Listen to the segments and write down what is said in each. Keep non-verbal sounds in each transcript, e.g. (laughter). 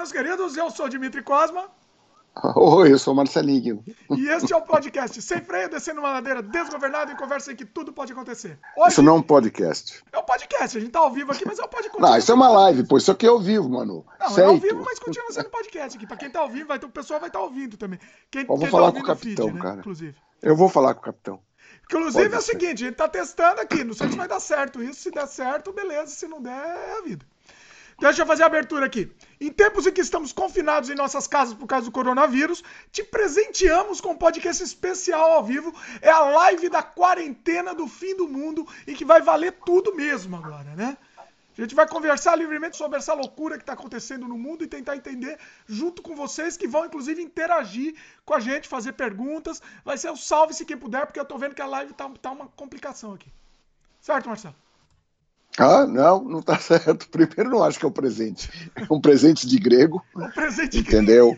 meus queridos, eu sou Dimitri Cosma. (laughs) Oi, eu sou Marcelinho. E este é o podcast Sem Freio, descendo uma ladeira desgovernada em conversa em que tudo pode acontecer. Hoje, isso não é um podcast. É um podcast, a gente tá ao vivo aqui, mas é um podcast. Não, isso é uma live, pô, isso aqui é ao vivo, mano. Não, Feito. é ao vivo, mas continua sendo podcast aqui. Pra quem tá ao vivo, vai ter, o pessoal vai estar tá ouvindo também. Quem, eu vou quem falar tá com o capitão, feed, né, cara. Inclusive. Eu vou falar com o capitão. Inclusive Pode é o seguinte, a gente tá testando aqui, não sei se vai dar certo isso. Se der certo, beleza. Se não der, é a vida. Deixa eu fazer a abertura aqui. Em tempos em que estamos confinados em nossas casas por causa do coronavírus, te presenteamos com um podcast especial ao vivo. É a live da quarentena do fim do mundo e que vai valer tudo mesmo agora, né? A gente vai conversar livremente sobre essa loucura que está acontecendo no mundo e tentar entender junto com vocês, que vão inclusive interagir com a gente, fazer perguntas. Vai ser o salve-se quem puder, porque eu tô vendo que a live tá, tá uma complicação aqui. Certo, Marcelo? Ah, não, não tá (laughs) certo. Primeiro, não acho que é um presente. É um presente de grego. Um presente entendeu?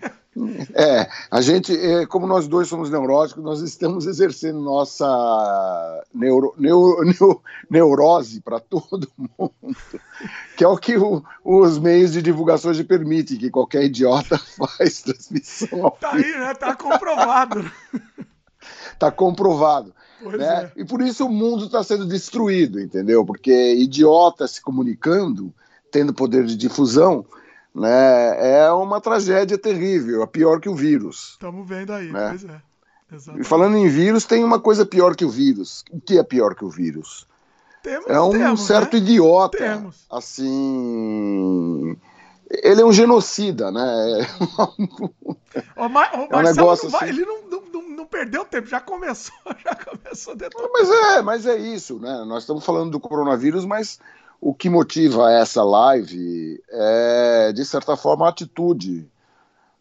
É, a gente, é, como nós dois somos neuróticos, nós estamos exercendo nossa neuro, neuro, (laughs) neuro, neurose para todo mundo, que é o que o, os meios de divulgação de permitem, que qualquer idiota (laughs) faz transmissão. Tá aí, né? Tá comprovado. tá comprovado. Né? É. E por isso o mundo está sendo destruído, entendeu? Porque idiotas se comunicando, tendo poder de difusão, né, é uma tragédia terrível, é pior que o vírus. Estamos vendo aí, né? pois é. Exatamente. E falando em vírus, tem uma coisa pior que o vírus. O que é pior que o vírus? Temos, é um temos, certo né? idiota, temos. assim, ele é um genocida, né? o, Mar o é um negócio não vai, assim... ele não, não, perdeu tempo, já começou, (laughs) já começou dentro. Mas é, mas é isso, né? Nós estamos falando do coronavírus, mas o que motiva essa live é, de certa forma, a atitude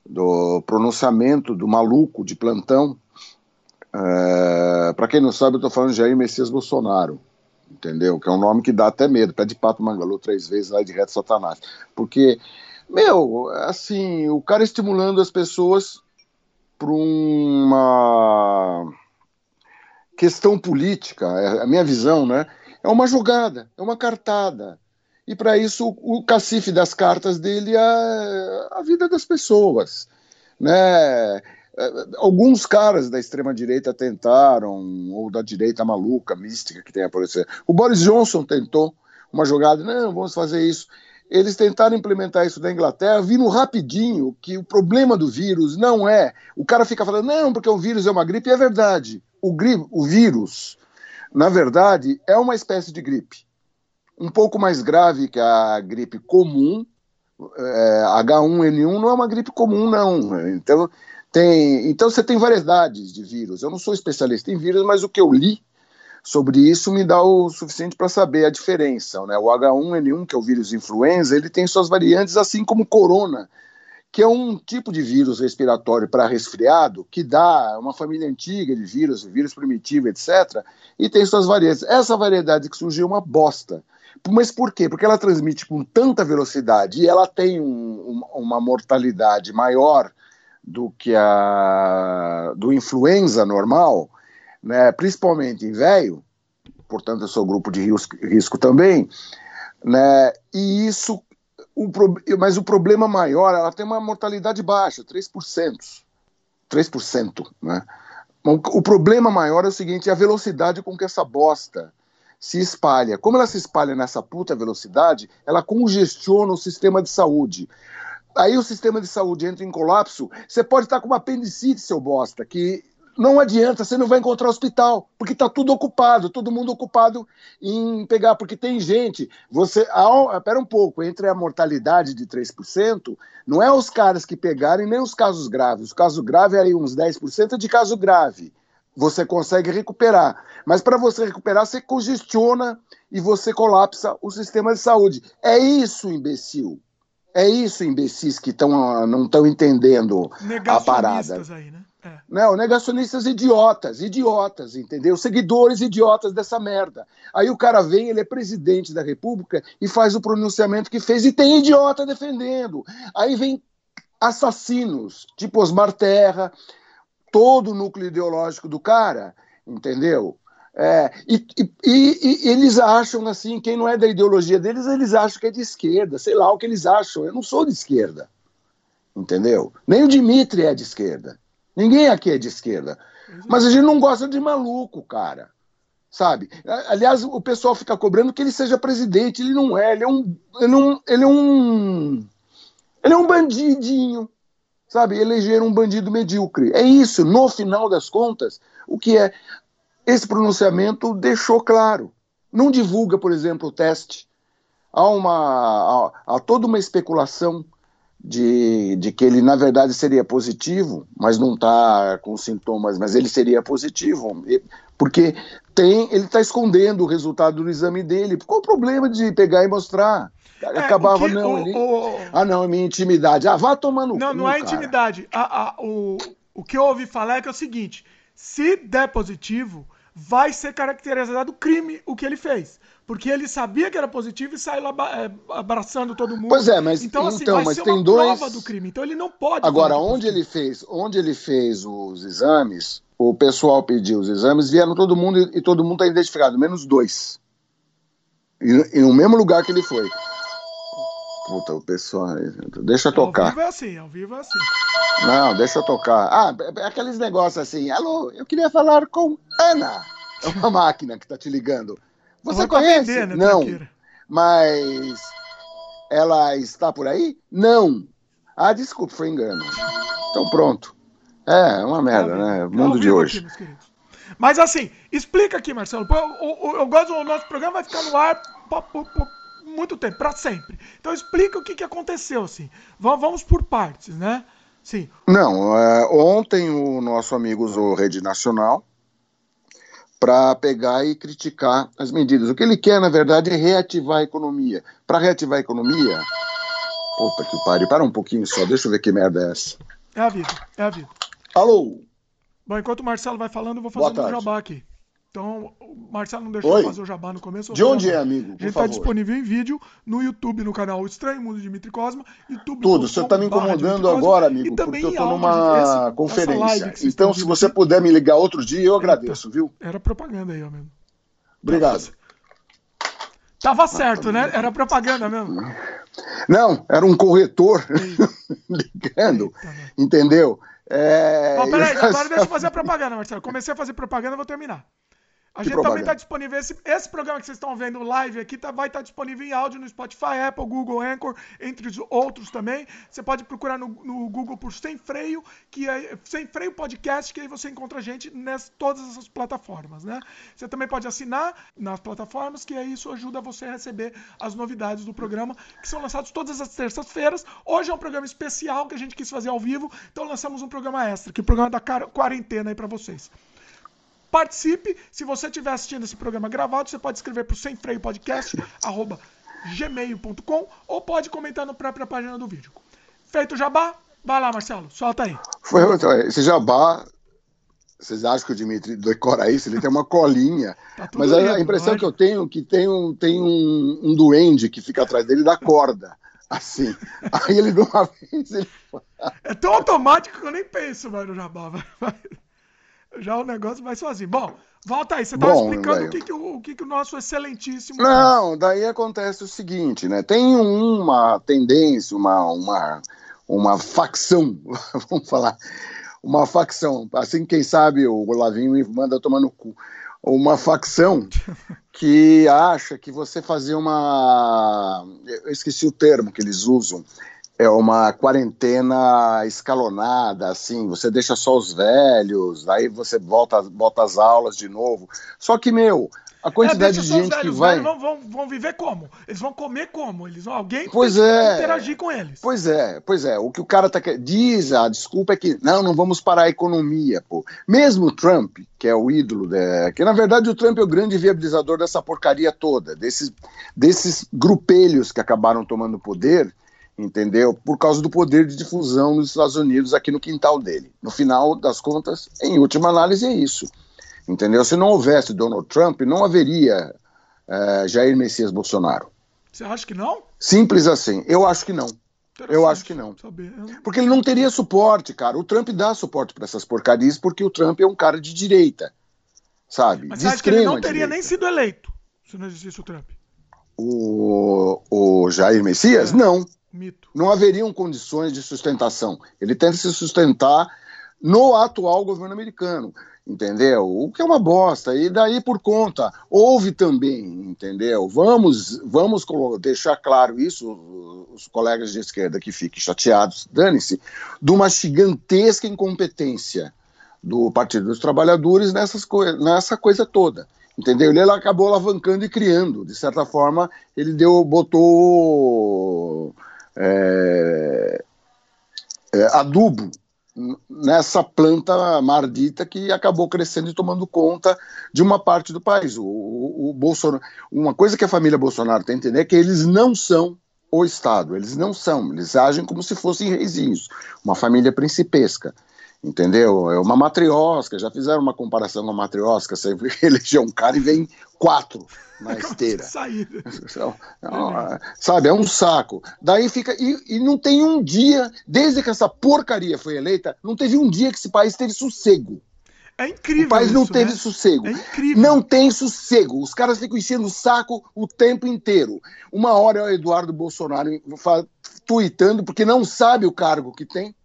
do pronunciamento do maluco de plantão. É, Para quem não sabe, eu estou falando de Jair Messias Bolsonaro entendeu? Que é um nome que dá até medo, pé de pato mangalô três vezes, lá de reto satanás. Porque, meu, assim, o cara estimulando as pessoas para uma questão política, é a minha visão, né? É uma jogada, é uma cartada. E para isso o cacife das cartas dele é a vida das pessoas, né? Alguns caras da extrema-direita tentaram, ou da direita maluca, mística que tem aparecido. O Boris Johnson tentou uma jogada, não, vamos fazer isso. Eles tentaram implementar isso na Inglaterra, vindo rapidinho que o problema do vírus não é. O cara fica falando, não, porque o vírus é uma gripe, e é verdade. O, o vírus, na verdade, é uma espécie de gripe. Um pouco mais grave que a gripe comum. É, H1N1 não é uma gripe comum, não. Então, tem, então você tem variedades de vírus. Eu não sou especialista em vírus, mas o que eu li sobre isso me dá o suficiente para saber a diferença. Né? O H1N1, que é o vírus influenza, ele tem suas variantes, assim como o corona, que é um tipo de vírus respiratório para resfriado, que dá uma família antiga de vírus, vírus primitivo, etc., e tem suas variantes. Essa variedade que surgiu é uma bosta. Mas por quê? Porque ela transmite com tanta velocidade e ela tem um, uma mortalidade maior do que a do influenza normal, né, principalmente em velho, portanto eu sou grupo de risco, risco também, né, e isso, o, mas o problema maior, ela tem uma mortalidade baixa, 3%, 3%, né, o problema maior é o seguinte, é a velocidade com que essa bosta se espalha. Como ela se espalha nessa puta velocidade, ela congestiona o sistema de saúde aí o sistema de saúde entra em colapso, você pode estar com uma apendicite, seu bosta, que não adianta, você não vai encontrar hospital, porque está tudo ocupado, todo mundo ocupado em pegar, porque tem gente, você, espera um pouco, entre a mortalidade de 3%, não é os caras que pegarem nem os casos graves, o caso grave é aí uns 10% de caso grave, você consegue recuperar, mas para você recuperar, você congestiona e você colapsa o sistema de saúde, é isso, imbecil, é isso, imbecis, que tão, não estão entendendo a parada. Aí, né? É. Não, negacionistas idiotas, idiotas, entendeu? Seguidores idiotas dessa merda. Aí o cara vem, ele é presidente da República e faz o pronunciamento que fez e tem idiota defendendo. Aí vem assassinos, tipo Osmar Terra, todo o núcleo ideológico do cara, entendeu? É, e, e, e, eles acham assim, quem não é da ideologia deles, eles acham que é de esquerda, sei lá o que eles acham. Eu não sou de esquerda. Entendeu? Nem o Dimitri é de esquerda. Ninguém aqui é de esquerda. Mas a gente não gosta de maluco, cara. Sabe? Aliás, o pessoal fica cobrando que ele seja presidente. Ele não é. Ele é um. Ele é um. Ele é um, ele é um bandidinho. Sabe? Eleger um bandido medíocre. É isso. No final das contas, o que é. Esse pronunciamento deixou claro. Não divulga, por exemplo, o teste. Há, uma, há, há toda uma especulação de, de que ele, na verdade, seria positivo, mas não está com sintomas, mas ele seria positivo, porque tem, ele está escondendo o resultado do exame dele. Qual o problema de pegar e mostrar? É, Acabava, que, não. O, ele... o... Ah, não, é minha intimidade. Ah, vá tomando. Não, cu, não é cara. intimidade. A, a, o, o que eu ouvi falar é que é o seguinte: se der positivo, vai ser caracterizado crime o que ele fez. Porque ele sabia que era positivo e saiu é, abraçando todo mundo. Pois é, mas então, assim, então mas tem dois. prova do crime. Então ele não pode. Agora, onde ele fez, onde ele fez os exames, o pessoal pediu os exames, vieram todo mundo e, todo mundo está identificado, menos dois. E, e, no mesmo lugar que ele foi. Puta, o pessoal. Deixa eu tocar. Ao vivo é assim, ao vivo é assim. Não, deixa eu tocar. Ah, é, é aqueles negócios assim. Alô, eu queria falar com Ana. É uma máquina que tá te ligando. Você conhece? Atender, né, não. Tranqueira. Mas ela está por aí? Não. Ah, desculpa, foi engano. Então pronto. É, é uma merda, né? Mundo de hoje. Aqui, Mas assim, explica aqui, Marcelo. Eu, eu, eu gosto do nosso programa, vai ficar no ar por muito tempo, para sempre. Então explica o que, que aconteceu, assim. Vamos, vamos por partes, né? Sim. Não, é, ontem o nosso amigo usou Rede Nacional para pegar e criticar as medidas. O que ele quer, na verdade, é reativar a economia. Para reativar a economia. Puta que pariu, para um pouquinho só, deixa eu ver que merda é essa. É a vida, é a vida. Alô? Bom, enquanto o Marcelo vai falando, eu vou fazendo um jabá aqui. Então, o Marcelo não deixou Oi? fazer o jabá no começo. De onde é, amigo? A gente está disponível em vídeo no YouTube, no canal Estranho Mundo de Dimitri Cosma. YouTube Tudo, você está me incomodando agora, amigo, porque eu estou numa esse, conferência. Então, se você puder me ligar outro dia, eu agradeço, Eita, viu? Era propaganda aí, mesmo. Obrigado. Tava certo, né? Era propaganda mesmo. Não, era um corretor (laughs) ligando, Eita, né? entendeu? É... Oh, peraí, (laughs) agora deixa eu fazer a propaganda, Marcelo. Comecei a fazer propaganda, vou terminar. A gente também está disponível. Esse, esse programa que vocês estão vendo live aqui tá, vai estar tá disponível em áudio no Spotify, Apple, Google, Anchor, entre os outros também. Você pode procurar no, no Google por Sem Freio, que é Sem Freio Podcast, que aí você encontra a gente nessas todas essas plataformas, né? Você também pode assinar nas plataformas, que aí isso ajuda você a receber as novidades do programa, que são lançados todas as terças-feiras. Hoje é um programa especial que a gente quis fazer ao vivo, então lançamos um programa extra, que é o programa da quarentena aí para vocês. Participe. Se você estiver assistindo esse programa gravado, você pode escrever para o Sem Freio Podcast, (laughs) arroba gmail.com, ou pode comentar na própria página do vídeo. Feito o jabá, vai lá, Marcelo, solta aí. Foi, esse jabá, vocês acham que o Dimitri decora isso? Ele tem uma colinha. (laughs) Tá mas a, a impressão que eu tenho é que tem, um, tem um, um duende que fica atrás dele da corda. (laughs) Assim. Aí ele de uma vez. Ele... É tão automático que eu nem penso mais no jabá. Vai já o negócio vai sozinho. Bom, volta aí, você estava explicando o, que, que, o, o que, que o nosso excelentíssimo. Não, daí acontece o seguinte, né? Tem uma tendência, uma, uma, uma facção, (laughs) vamos falar, uma facção, assim, quem sabe o Olavinho me manda tomar no cu. Uma facção (laughs) que acha que você fazer uma. Eu esqueci o termo que eles usam é uma quarentena escalonada, assim, você deixa só os velhos, aí você volta, volta as aulas de novo. Só que, meu, a é, quantidade é, de gente velhos, que vai. Vão, vão, vão, viver como? Eles vão comer como? Eles vão, alguém pois é, interagir com eles. Pois é, pois é. O que o cara tá diz, a desculpa é que não, não vamos parar a economia, pô. Mesmo o Trump, que é o ídolo, de, que na verdade o Trump é o grande viabilizador dessa porcaria toda, desses, desses grupelhos que acabaram tomando poder entendeu? Por causa do poder de difusão nos Estados Unidos aqui no quintal dele. No final das contas, em última análise, é isso, entendeu? Se não houvesse Donald Trump, não haveria uh, Jair Messias Bolsonaro. Você acha que não? Simples assim. Eu acho que não. Eu acho que não. Porque ele não teria suporte, cara. O Trump dá suporte para essas porcarias porque o Trump é um cara de direita, sabe? Mas acha que ele não teria direita. nem sido eleito se não existisse o Trump? O, o Jair Messias? É. Não. Mito. não haveriam condições de sustentação. Ele tenta se sustentar no atual governo americano, entendeu? O que é uma bosta. E daí por conta, houve também, entendeu? Vamos, vamos deixar claro isso, os colegas de esquerda que fiquem chateados, dane-se, de uma gigantesca incompetência do Partido dos Trabalhadores nessas co nessa coisa toda. Entendeu? Ele acabou alavancando e criando. De certa forma, ele deu, botou é, é, adubo nessa planta mardita que acabou crescendo e tomando conta de uma parte do país. O, o, o Bolsonaro, uma coisa que a família Bolsonaro tem que entender é que eles não são o Estado, eles não são, eles agem como se fossem reizinhos, uma família principesca entendeu? É uma matriosca, já fizeram uma comparação com a matriosca, você (laughs) elegeu um cara e vem quatro na (laughs) esteira. Saída. Sabe, é um saco. Daí fica. E, e, não tem um dia, desde que essa porcaria foi eleita, não teve um dia que esse país teve sossego. É incrível. O país isso, não teve né? sossego. É incrível. Não tem sossego. Os caras ficam enchendo o saco o tempo inteiro. Uma hora é o Eduardo Bolsonaro tweetando porque não sabe o cargo que tem.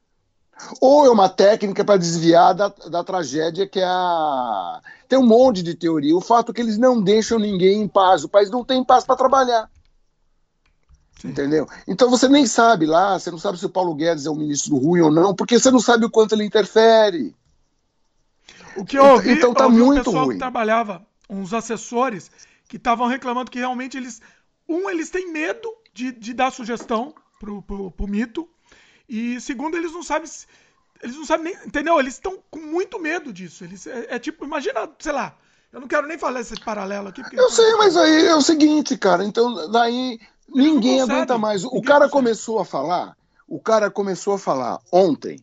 Ou é uma técnica para desviar da, da tragédia que é a. Tem um monte de teoria. O fato é que eles não deixam ninguém em paz. O país não tem paz para trabalhar. Sim. Entendeu? Então você nem sabe lá, você não sabe se o Paulo Guedes é um ministro ruim ou não, porque você não sabe o quanto ele interfere. O que eu ouvi, então tá ouvi muito um pessoal ruim. que trabalhava, uns assessores, que estavam reclamando que realmente eles. Um, eles têm medo de, de dar sugestão pro, pro, pro mito, e segundo, eles não sabem. Eles não sabem nem. Entendeu? Eles estão com muito medo disso. Eles, é, é, tipo, imagina, sei lá. Eu não quero nem falar esse paralelo aqui. eu sei, mas aí é o seguinte, cara. Então, daí ninguém aguenta mais. O cara consegue. começou a falar. O cara começou a falar ontem.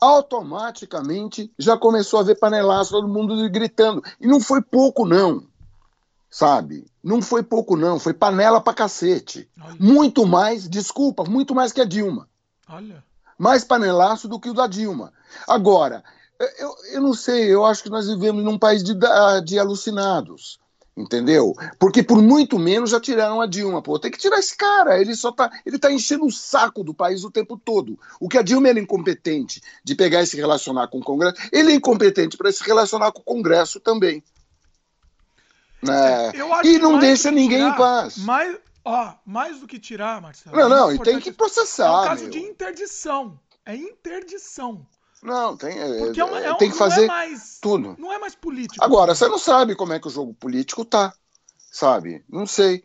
Automaticamente já começou a ver panelaço, todo mundo gritando. E não foi pouco, não. Sabe? Não foi pouco, não. Foi panela pra cacete. Muito mais, desculpa, muito mais que a Dilma. Olha. Mais panelaço do que o da Dilma. Agora, eu, eu não sei, eu acho que nós vivemos num país de, de alucinados. Entendeu? Porque por muito menos já tiraram a Dilma. Pô, tem que tirar esse cara. Ele só tá. Ele tá enchendo o saco do país o tempo todo. O que a Dilma era incompetente de pegar e se relacionar com o Congresso, ele é incompetente para se relacionar com o Congresso também. É, e não deixa ninguém tirar, em paz. Mas Ó, mais do que tirar, Marcelo. Não, não, e tem que processar. É um caso meu. de interdição. É interdição. Não, tem, é, Porque é uma, é, tem que fazer é mais, tudo. Não é mais político. Agora, você não sabe como é que o jogo político tá, sabe? Não sei.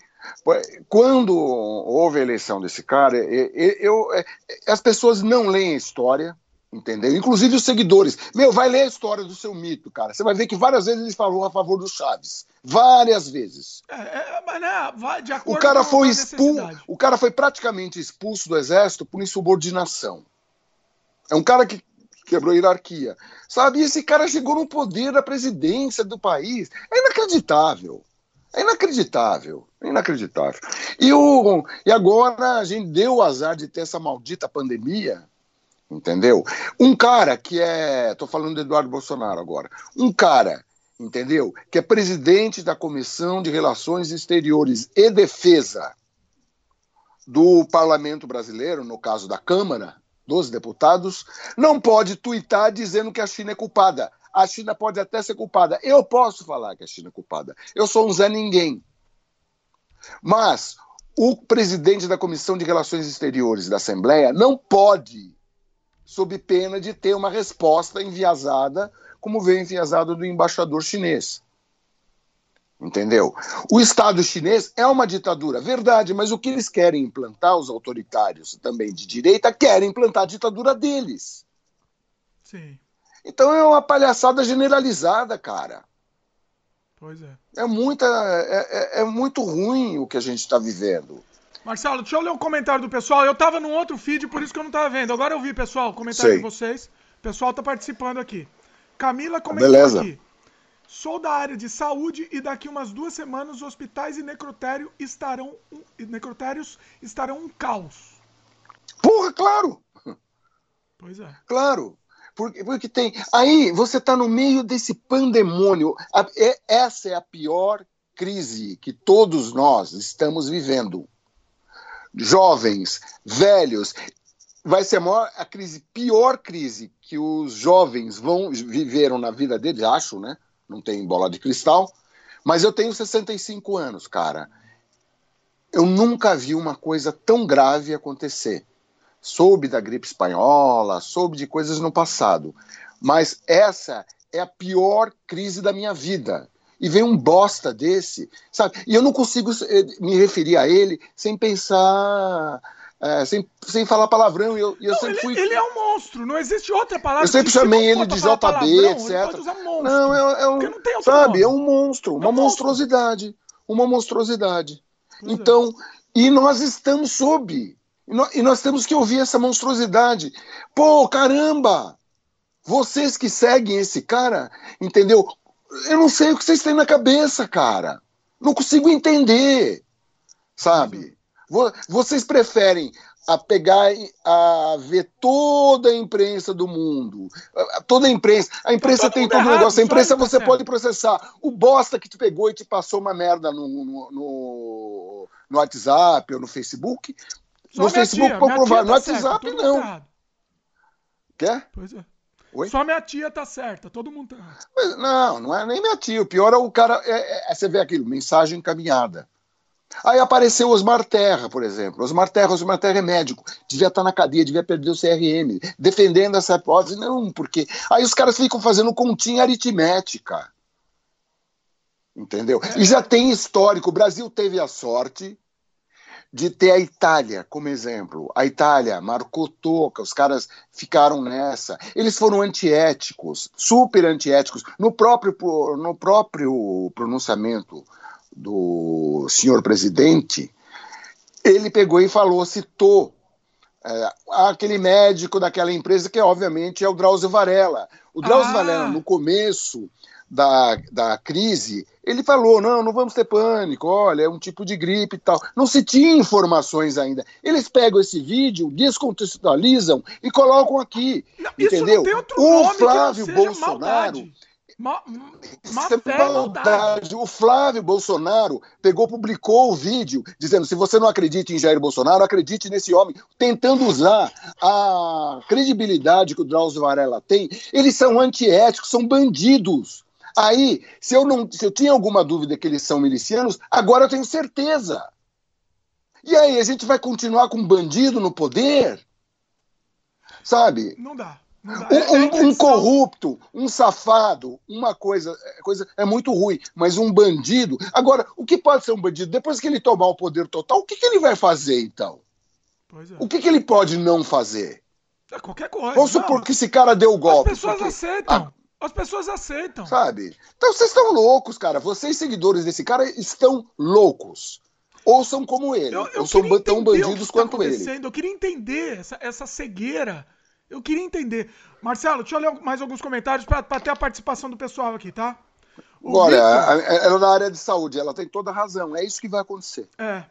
Quando houve a eleição desse cara, eu, eu, eu as pessoas não leem a história, Entendeu? Inclusive os seguidores. Meu, vai ler a história do seu mito, cara. Você vai ver que várias vezes ele falou a favor do Chaves. Várias vezes. É, é, mas né, vai de acordo o cara com foi expulso. O cara foi praticamente expulso do exército por insubordinação. É um cara que quebrou a hierarquia. Sabe? Esse cara chegou no poder da presidência do país. É inacreditável. É inacreditável. É inacreditável. E, o, e agora a gente deu o azar de ter essa maldita pandemia entendeu? Um cara que é, estou falando do Eduardo Bolsonaro agora, um cara, entendeu? Que é presidente da Comissão de Relações Exteriores e Defesa do Parlamento Brasileiro, no caso da Câmara dos Deputados, não pode tuitar dizendo que a China é culpada. A China pode até ser culpada. Eu posso falar que a China é culpada. Eu sou um Zé Ninguém. Mas o presidente da Comissão de Relações Exteriores da Assembleia não pode sob pena de ter uma resposta enviesada, como veio enviesada do embaixador chinês. Entendeu? O Estado chinês é uma ditadura, verdade, mas o que eles querem implantar, os autoritários também de direita, querem implantar a ditadura deles. Sim. Então é uma palhaçada generalizada, cara. Pois é. É, muita, é, é, é muito ruim o que a gente está vivendo. Marcelo, deixa eu ler um comentário do pessoal. Eu tava num outro feed, por isso que eu não tava vendo. Agora eu vi, pessoal, o comentário Sei. de vocês. O pessoal tá participando aqui. Camila comentou Beleza. aqui. Sou da área de saúde e daqui umas duas semanas os hospitais e necrotério estarão, necrotérios estarão um caos. Porra, claro! Pois é. Claro. Porque, porque tem. Aí você está no meio desse pandemônio. É, essa é a pior crise que todos nós estamos vivendo jovens, velhos. Vai ser a, maior, a crise, pior crise que os jovens vão viveram na vida deles, acho, né? Não tem bola de cristal. Mas eu tenho 65 anos, cara. Eu nunca vi uma coisa tão grave acontecer. Soube da gripe espanhola, soube de coisas no passado. Mas essa é a pior crise da minha vida e vem um bosta desse, sabe? E eu não consigo eh, me referir a ele sem pensar. É, sem, sem falar palavrão. Eu, eu não, sempre ele, fui... ele é um monstro, não existe outra palavra. Eu sempre chamei ele de JB, palavrão, etc. Não, é, é um. Não sabe, nome. é um monstro, uma é um monstruosidade. Monstro. Uma monstruosidade. Pois é. então, é. e nós estamos sob. E nós, e nós temos que ouvir essa monstruosidade. Pô, caramba! Vocês que seguem esse cara, entendeu? Eu não sei o que vocês têm na cabeça, cara. Não consigo entender. Sabe? Vocês preferem a pegar a ver toda a imprensa do mundo, toda a imprensa, a imprensa tem todo o negócio, a imprensa você pode processar. O bosta que te pegou e te passou uma merda no, no, no, no WhatsApp ou no Facebook, Só no Facebook pode provar, no tá WhatsApp certo, não. Quer? Pois é. Oi? Só minha tia tá certa, todo mundo tá. Mas, não, não é nem minha tia. O pior é o cara. É, é, você vê aquilo, mensagem encaminhada. Aí apareceu Osmar Terra, por exemplo. Osmar Terra, Osmar Terra é médico, devia estar na cadeia, devia perder o CRM, defendendo essa hipótese. Não, porque. Aí os caras ficam fazendo continha aritmética. Entendeu? E já tem histórico. O Brasil teve a sorte de ter a Itália como exemplo. A Itália marcou toca, os caras ficaram nessa. Eles foram antiéticos, super antiéticos. No próprio, no próprio pronunciamento do senhor presidente, ele pegou e falou, citou é, aquele médico daquela empresa que, obviamente, é o Drauzio Varela. O Drauzio ah. Varela, no começo da, da crise, ele falou: não, não vamos ter pânico, olha, é um tipo de gripe e tal. Não se tinha informações ainda. Eles pegam esse vídeo, descontextualizam e colocam aqui. Não, entendeu? o Flávio Bolsonaro. Ma, ma é maldade. O Flávio Bolsonaro pegou, publicou o vídeo dizendo: se você não acredita em Jair Bolsonaro, acredite nesse homem, tentando usar a credibilidade que o Drauzio Varela tem. Eles são antiéticos, são bandidos. Aí, se eu não, se eu tinha alguma dúvida que eles são milicianos, agora eu tenho certeza. E aí, a gente vai continuar com um bandido no poder? Sabe? Não dá. Um, um, um, corrupto, um safado, uma coisa, coisa é muito ruim, mas um bandido. Agora, o que pode ser um bandido? Depois que ele tomar o poder total, o que, que ele vai fazer então? É. O que, que ele pode não fazer? É qualquer coisa. Vamos supor que esse cara deu o golpe. As pessoas aceitam. As pessoas aceitam. Sabe? Então vocês estão loucos, cara. Vocês, seguidores desse cara, estão loucos. Ou são como ele. Eu, eu ou são tão bandidos quanto tá ele. Eu queria entender essa, essa cegueira eu queria entender. Marcelo, deixa eu ler mais alguns comentários para ter a participação do pessoal aqui, tá? O Olha, Victor... ela é na área de saúde, ela tem toda a razão. É isso que vai acontecer. É.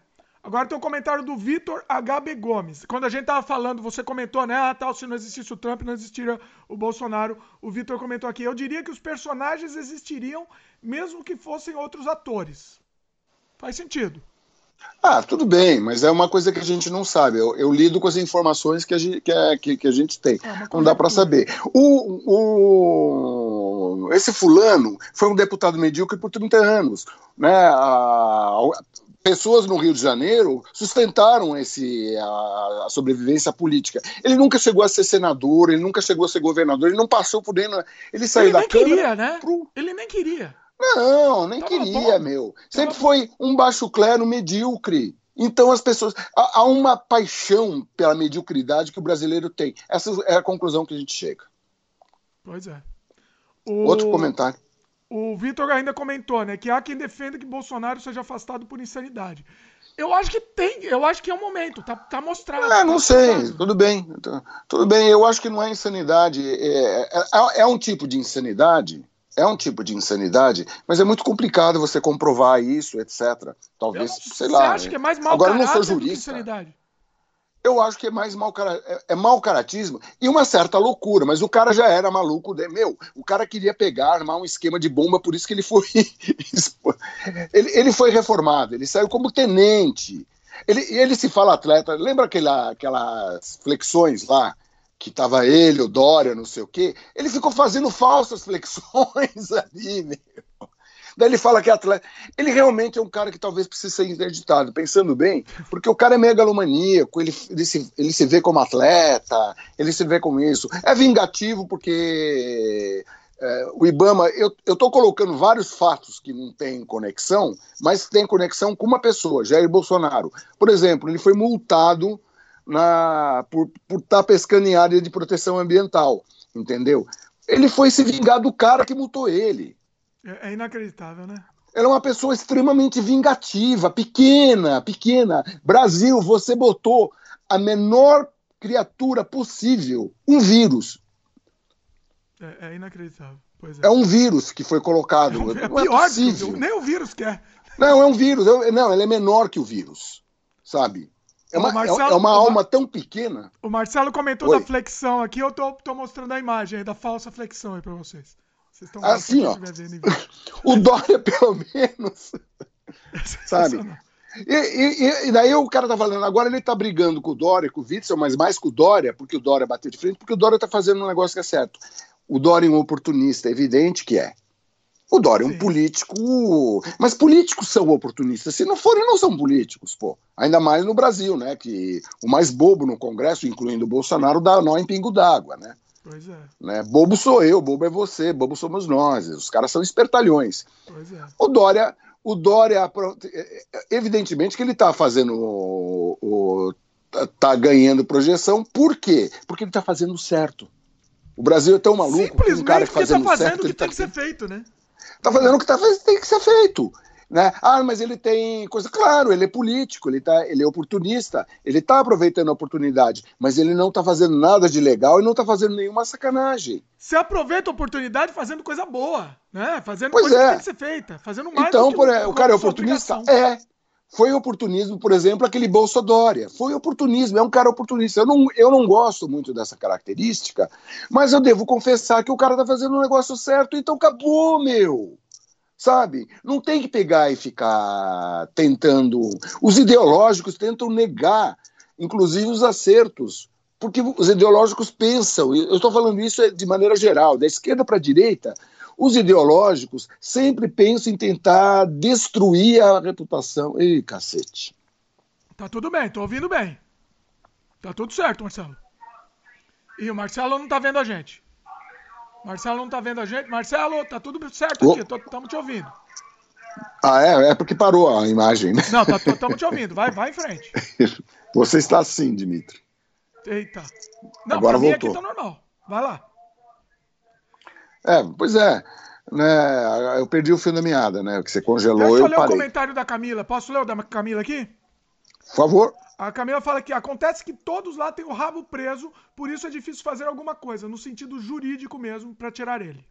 Agora tem o um comentário do Vitor HB Gomes. Quando a gente tava falando, você comentou, né? Ah, tal, se não existisse o Trump, não existiria o Bolsonaro. O Vitor comentou aqui. Eu diria que os personagens existiriam mesmo que fossem outros atores. Faz sentido. Ah, tudo bem, mas é uma coisa que a gente não sabe. Eu, eu lido com as informações que a gente, que a, que, que a gente tem. É não dá para saber. O, o, esse fulano foi um deputado medíocre por 30 anos. Né? A, a, pessoas no Rio de Janeiro sustentaram esse, a, a, sobrevivência política. Ele nunca chegou a ser senador, ele nunca chegou a ser governador, ele não passou por dentro. Ele saiu ele da nem queria, né? Pro... Ele nem queria. Não, nem queria, bom. meu. Sempre foi um baixo clero medíocre. Então as pessoas. Há, há uma paixão pela mediocridade que o brasileiro tem. Essa é a conclusão que a gente chega. Pois é. O... Outro comentário. O Vitor ainda comentou, né, que há quem defenda que Bolsonaro seja afastado por insanidade. Eu acho que tem, eu acho que é o um momento, tá, tá mostrado. É, não tá sei, mostrado. tudo bem. Tudo bem, eu acho que não é insanidade. É, é, é um tipo de insanidade é um tipo de insanidade, mas é muito complicado você comprovar isso, etc. Talvez, não, sei lá. Você acha que é mais mau Agora, eu não sou jurista. Eu acho que é mais mau, é, é caratismo e uma certa loucura, mas o cara já era maluco. De, meu, o cara queria pegar, armar um esquema de bomba, por isso que ele foi. (laughs) ele, ele foi reformado, ele saiu como tenente. Ele, ele se fala atleta, lembra aquela, aquelas flexões lá, que tava ele, o Dória, não sei o quê? Ele ficou fazendo falsas flexões (laughs) ali, meu. Daí ele fala que é atleta. Ele realmente é um cara que talvez precise ser interditado, pensando bem, porque o cara é megalomaníaco, ele, ele, se, ele se vê como atleta, ele se vê como isso. É vingativo porque é, o Ibama, eu estou colocando vários fatos que não têm conexão, mas tem conexão com uma pessoa, Jair Bolsonaro. Por exemplo, ele foi multado na, por estar tá pescando em área de proteção ambiental, entendeu? Ele foi se vingar do cara que multou ele. É, é inacreditável, né? Ela é uma pessoa extremamente vingativa, pequena, pequena. Brasil, você botou a menor criatura possível, um vírus. É, é inacreditável. É. é. um vírus que foi colocado. (laughs) É, um, é, é pior, é nem o vírus quer. Não, é um vírus. Não, ele é menor que o vírus, sabe? É uma, Marcelo, é uma alma tão pequena. O Marcelo comentou Oi. da flexão aqui, eu tô, tô mostrando a imagem aí, da falsa flexão aí pra vocês. Vocês estão assim, ó. (laughs) O Dória, pelo menos. sabe? E, e, e, daí o cara tá falando, agora ele tá brigando com o Dória, com o Witzel, mas mais com o Dória, porque o Dória bateu de frente, porque o Dória tá fazendo um negócio que é certo. O Dória é um oportunista, é evidente que é. O Dória é um Sim. político. Mas políticos são oportunistas. Se não forem, não são políticos, pô. Ainda mais no Brasil, né? Que o mais bobo no Congresso, incluindo o Bolsonaro, dá nó em pingo d'água, né? Pois é. Né? Bobo sou eu, bobo é você, bobo somos nós. Os caras são espertalhões. Pois é. O Dória, o Dória, evidentemente que ele está fazendo o, o, tá ganhando projeção. Por quê? Porque ele está fazendo certo. O Brasil é tão maluco Simplesmente que um cara que fazendo, tá fazendo certo, o que tem tá... que ser feito, né? Tá fazendo o que tá, tem que ser feito. Né? Ah, mas ele tem coisa. Claro, ele é político, ele, tá, ele é oportunista, ele está aproveitando a oportunidade, mas ele não está fazendo nada de legal e não está fazendo nenhuma sacanagem. Você aproveita a oportunidade fazendo coisa boa, né? Fazendo pois coisa é. que tem que ser feita, fazendo mais Então, por, o cara é oportunista? É. Foi oportunismo, por exemplo, aquele Bolsa Dória. Foi oportunismo, é um cara oportunista. Eu não, eu não gosto muito dessa característica, mas eu devo confessar que o cara está fazendo um negócio certo, então acabou, meu sabe? Não tem que pegar e ficar tentando. Os ideológicos tentam negar, inclusive, os acertos, porque os ideológicos pensam, eu estou falando isso de maneira geral, da esquerda para a direita, os ideológicos sempre pensam em tentar destruir a reputação. Ei, cacete. Tá tudo bem, tô ouvindo bem. Tá tudo certo, Marcelo. E o Marcelo não tá vendo a gente. Marcelo não tá vendo a gente. Marcelo, tá tudo certo aqui, estamos te ouvindo. Ah, é? É porque parou a imagem, né? Não, estamos tá, te ouvindo. Vai, vai em frente. (laughs) Você está assim, Dimitri. Eita. Não, Agora voltou. aqui tá normal. Vai lá. É, pois é. Né, eu perdi o fio da meada, né? Que você congelou Deixa eu, eu ler parei. o comentário da Camila. Posso ler o da Camila aqui? Por favor. A Camila fala que acontece que todos lá têm o rabo preso, por isso é difícil fazer alguma coisa, no sentido jurídico mesmo, para tirar ele.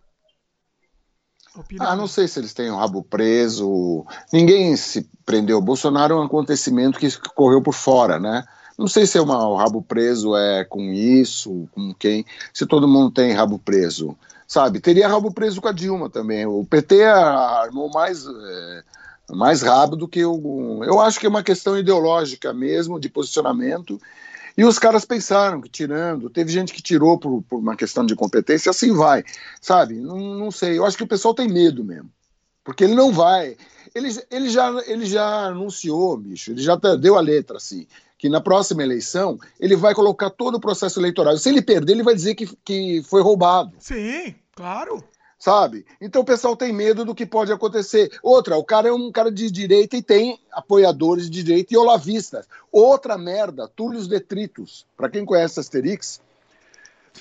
Ah, não sei se eles têm o rabo preso. Ninguém se prendeu. O Bolsonaro é um acontecimento que correu por fora, né? Não sei se é uma, o rabo preso é com isso, com quem. Se todo mundo tem rabo preso, sabe? Teria rabo preso com a Dilma também. O PT armou mais. É, mais rápido que o. Eu acho que é uma questão ideológica mesmo, de posicionamento. E os caras pensaram que tirando, teve gente que tirou por, por uma questão de competência, assim vai, sabe? Não, não, sei, eu acho que o pessoal tem medo mesmo, porque ele não vai. Ele, ele, já, ele já anunciou, bicho, ele já deu a letra, assim, que na próxima eleição ele vai colocar todo o processo eleitoral. Se ele perder, ele vai dizer que, que foi roubado. Sim, claro sabe? Então o pessoal tem medo do que pode acontecer. Outra, o cara é um cara de direita e tem apoiadores de direita e olavistas. Outra merda, Túlio Detritos. Para quem conhece Asterix,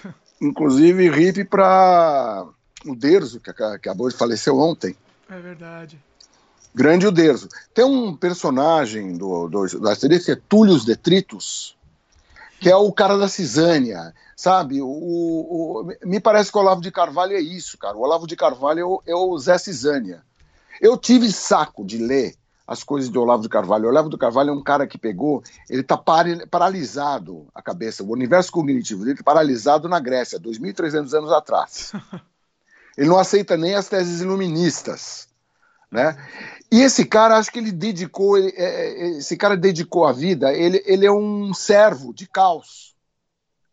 (laughs) inclusive hippie para o Derzo, que acabou de falecer ontem. É verdade. Grande o Derzo. Tem um personagem do, do, do Asterix que é Túlio Detritos, que é o cara da Cisânia, sabe? O, o, me parece que o Olavo de Carvalho é isso, cara. O Olavo de Carvalho é o, é o Zé Cisânia. Eu tive saco de ler as coisas do Olavo de Carvalho. O Olavo de Carvalho é um cara que pegou, ele está paralisado a cabeça, o universo cognitivo dele tá paralisado na Grécia, 2.300 anos atrás. (laughs) Ele não aceita nem as teses iluministas. né? E esse cara, acho que ele dedicou, ele, é, é, esse cara dedicou a vida, ele, ele é um servo de caos.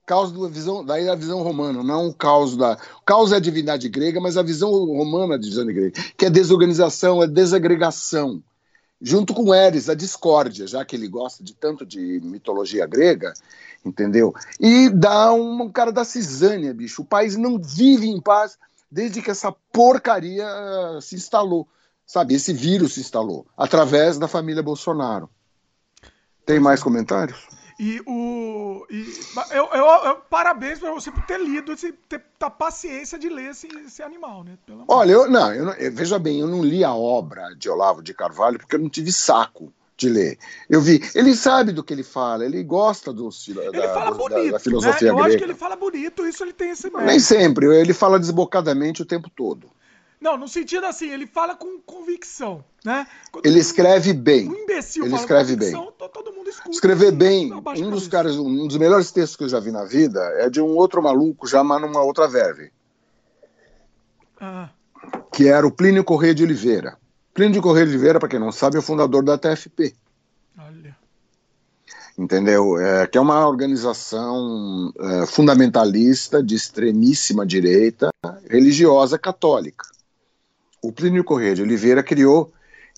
Caos da visão, daí a visão romana, não o caos da. O caos é a divindade grega, mas a visão romana é a divindade grega, que é desorganização, é desagregação. Junto com Eris, a discórdia, já que ele gosta de tanto de mitologia grega, entendeu? E dá um, um cara da cisânia, bicho. O país não vive em paz desde que essa porcaria se instalou sabe, esse vírus se instalou através da família Bolsonaro. Tem mais comentários? E o. E, eu, eu, eu, parabéns para você por ter lido, esse, ter a paciência de ler esse, esse animal, né? Olha, eu não, eu não, veja bem, eu não li a obra de Olavo de Carvalho porque eu não tive saco de ler. Eu vi, ele sabe do que ele fala, ele gosta dos, ele da, fala bonito, da, da filosofia né? Eu grega. acho que ele fala bonito, isso ele tem esse mérito. Nem sempre, ele fala desbocadamente o tempo todo. Não, no sentido assim, ele fala com convicção, né? Quando ele escreve bem. Um imbecil ele escreve bem. todo mundo escuta. Escrever bem, um dos caras, um dos melhores textos que eu já vi na vida é de um outro maluco já numa outra verve. Ah. Que era o Plínio Corrêa de Oliveira. Plínio de Corrêa de Oliveira, para quem não sabe, é o fundador da TFP. Olha. Entendeu? É, que é uma organização é, fundamentalista de extremíssima direita, religiosa católica o Plínio Corrêa de Oliveira criou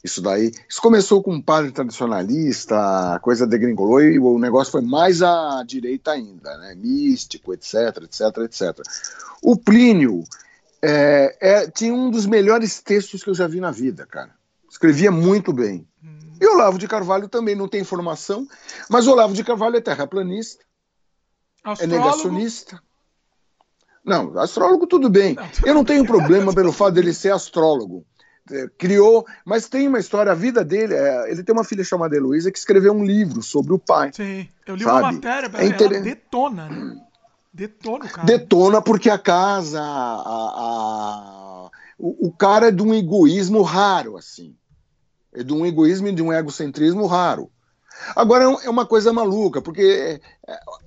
isso daí. Isso começou com um padre tradicionalista, a coisa degringolou e o negócio foi mais à direita ainda, né? místico, etc, etc, etc. O Plínio é, é, tinha um dos melhores textos que eu já vi na vida, cara. Escrevia muito bem. E o Olavo de Carvalho também não tem formação, mas o Olavo de Carvalho é terraplanista, Astrólogo. é negacionista. Não, astrólogo tudo bem. Eu não tenho problema pelo fato dele ser astrólogo. É, criou, mas tem uma história, a vida dele, é, ele tem uma filha chamada Heloísa que escreveu um livro sobre o pai. Sim, eu li sabe? uma matéria, é inter... ela detona, né? Detona o cara. Detona porque a casa, a, a... O, o, cara é de um egoísmo raro, assim. É de um egoísmo e de um egocentrismo raro. Agora é uma coisa maluca, porque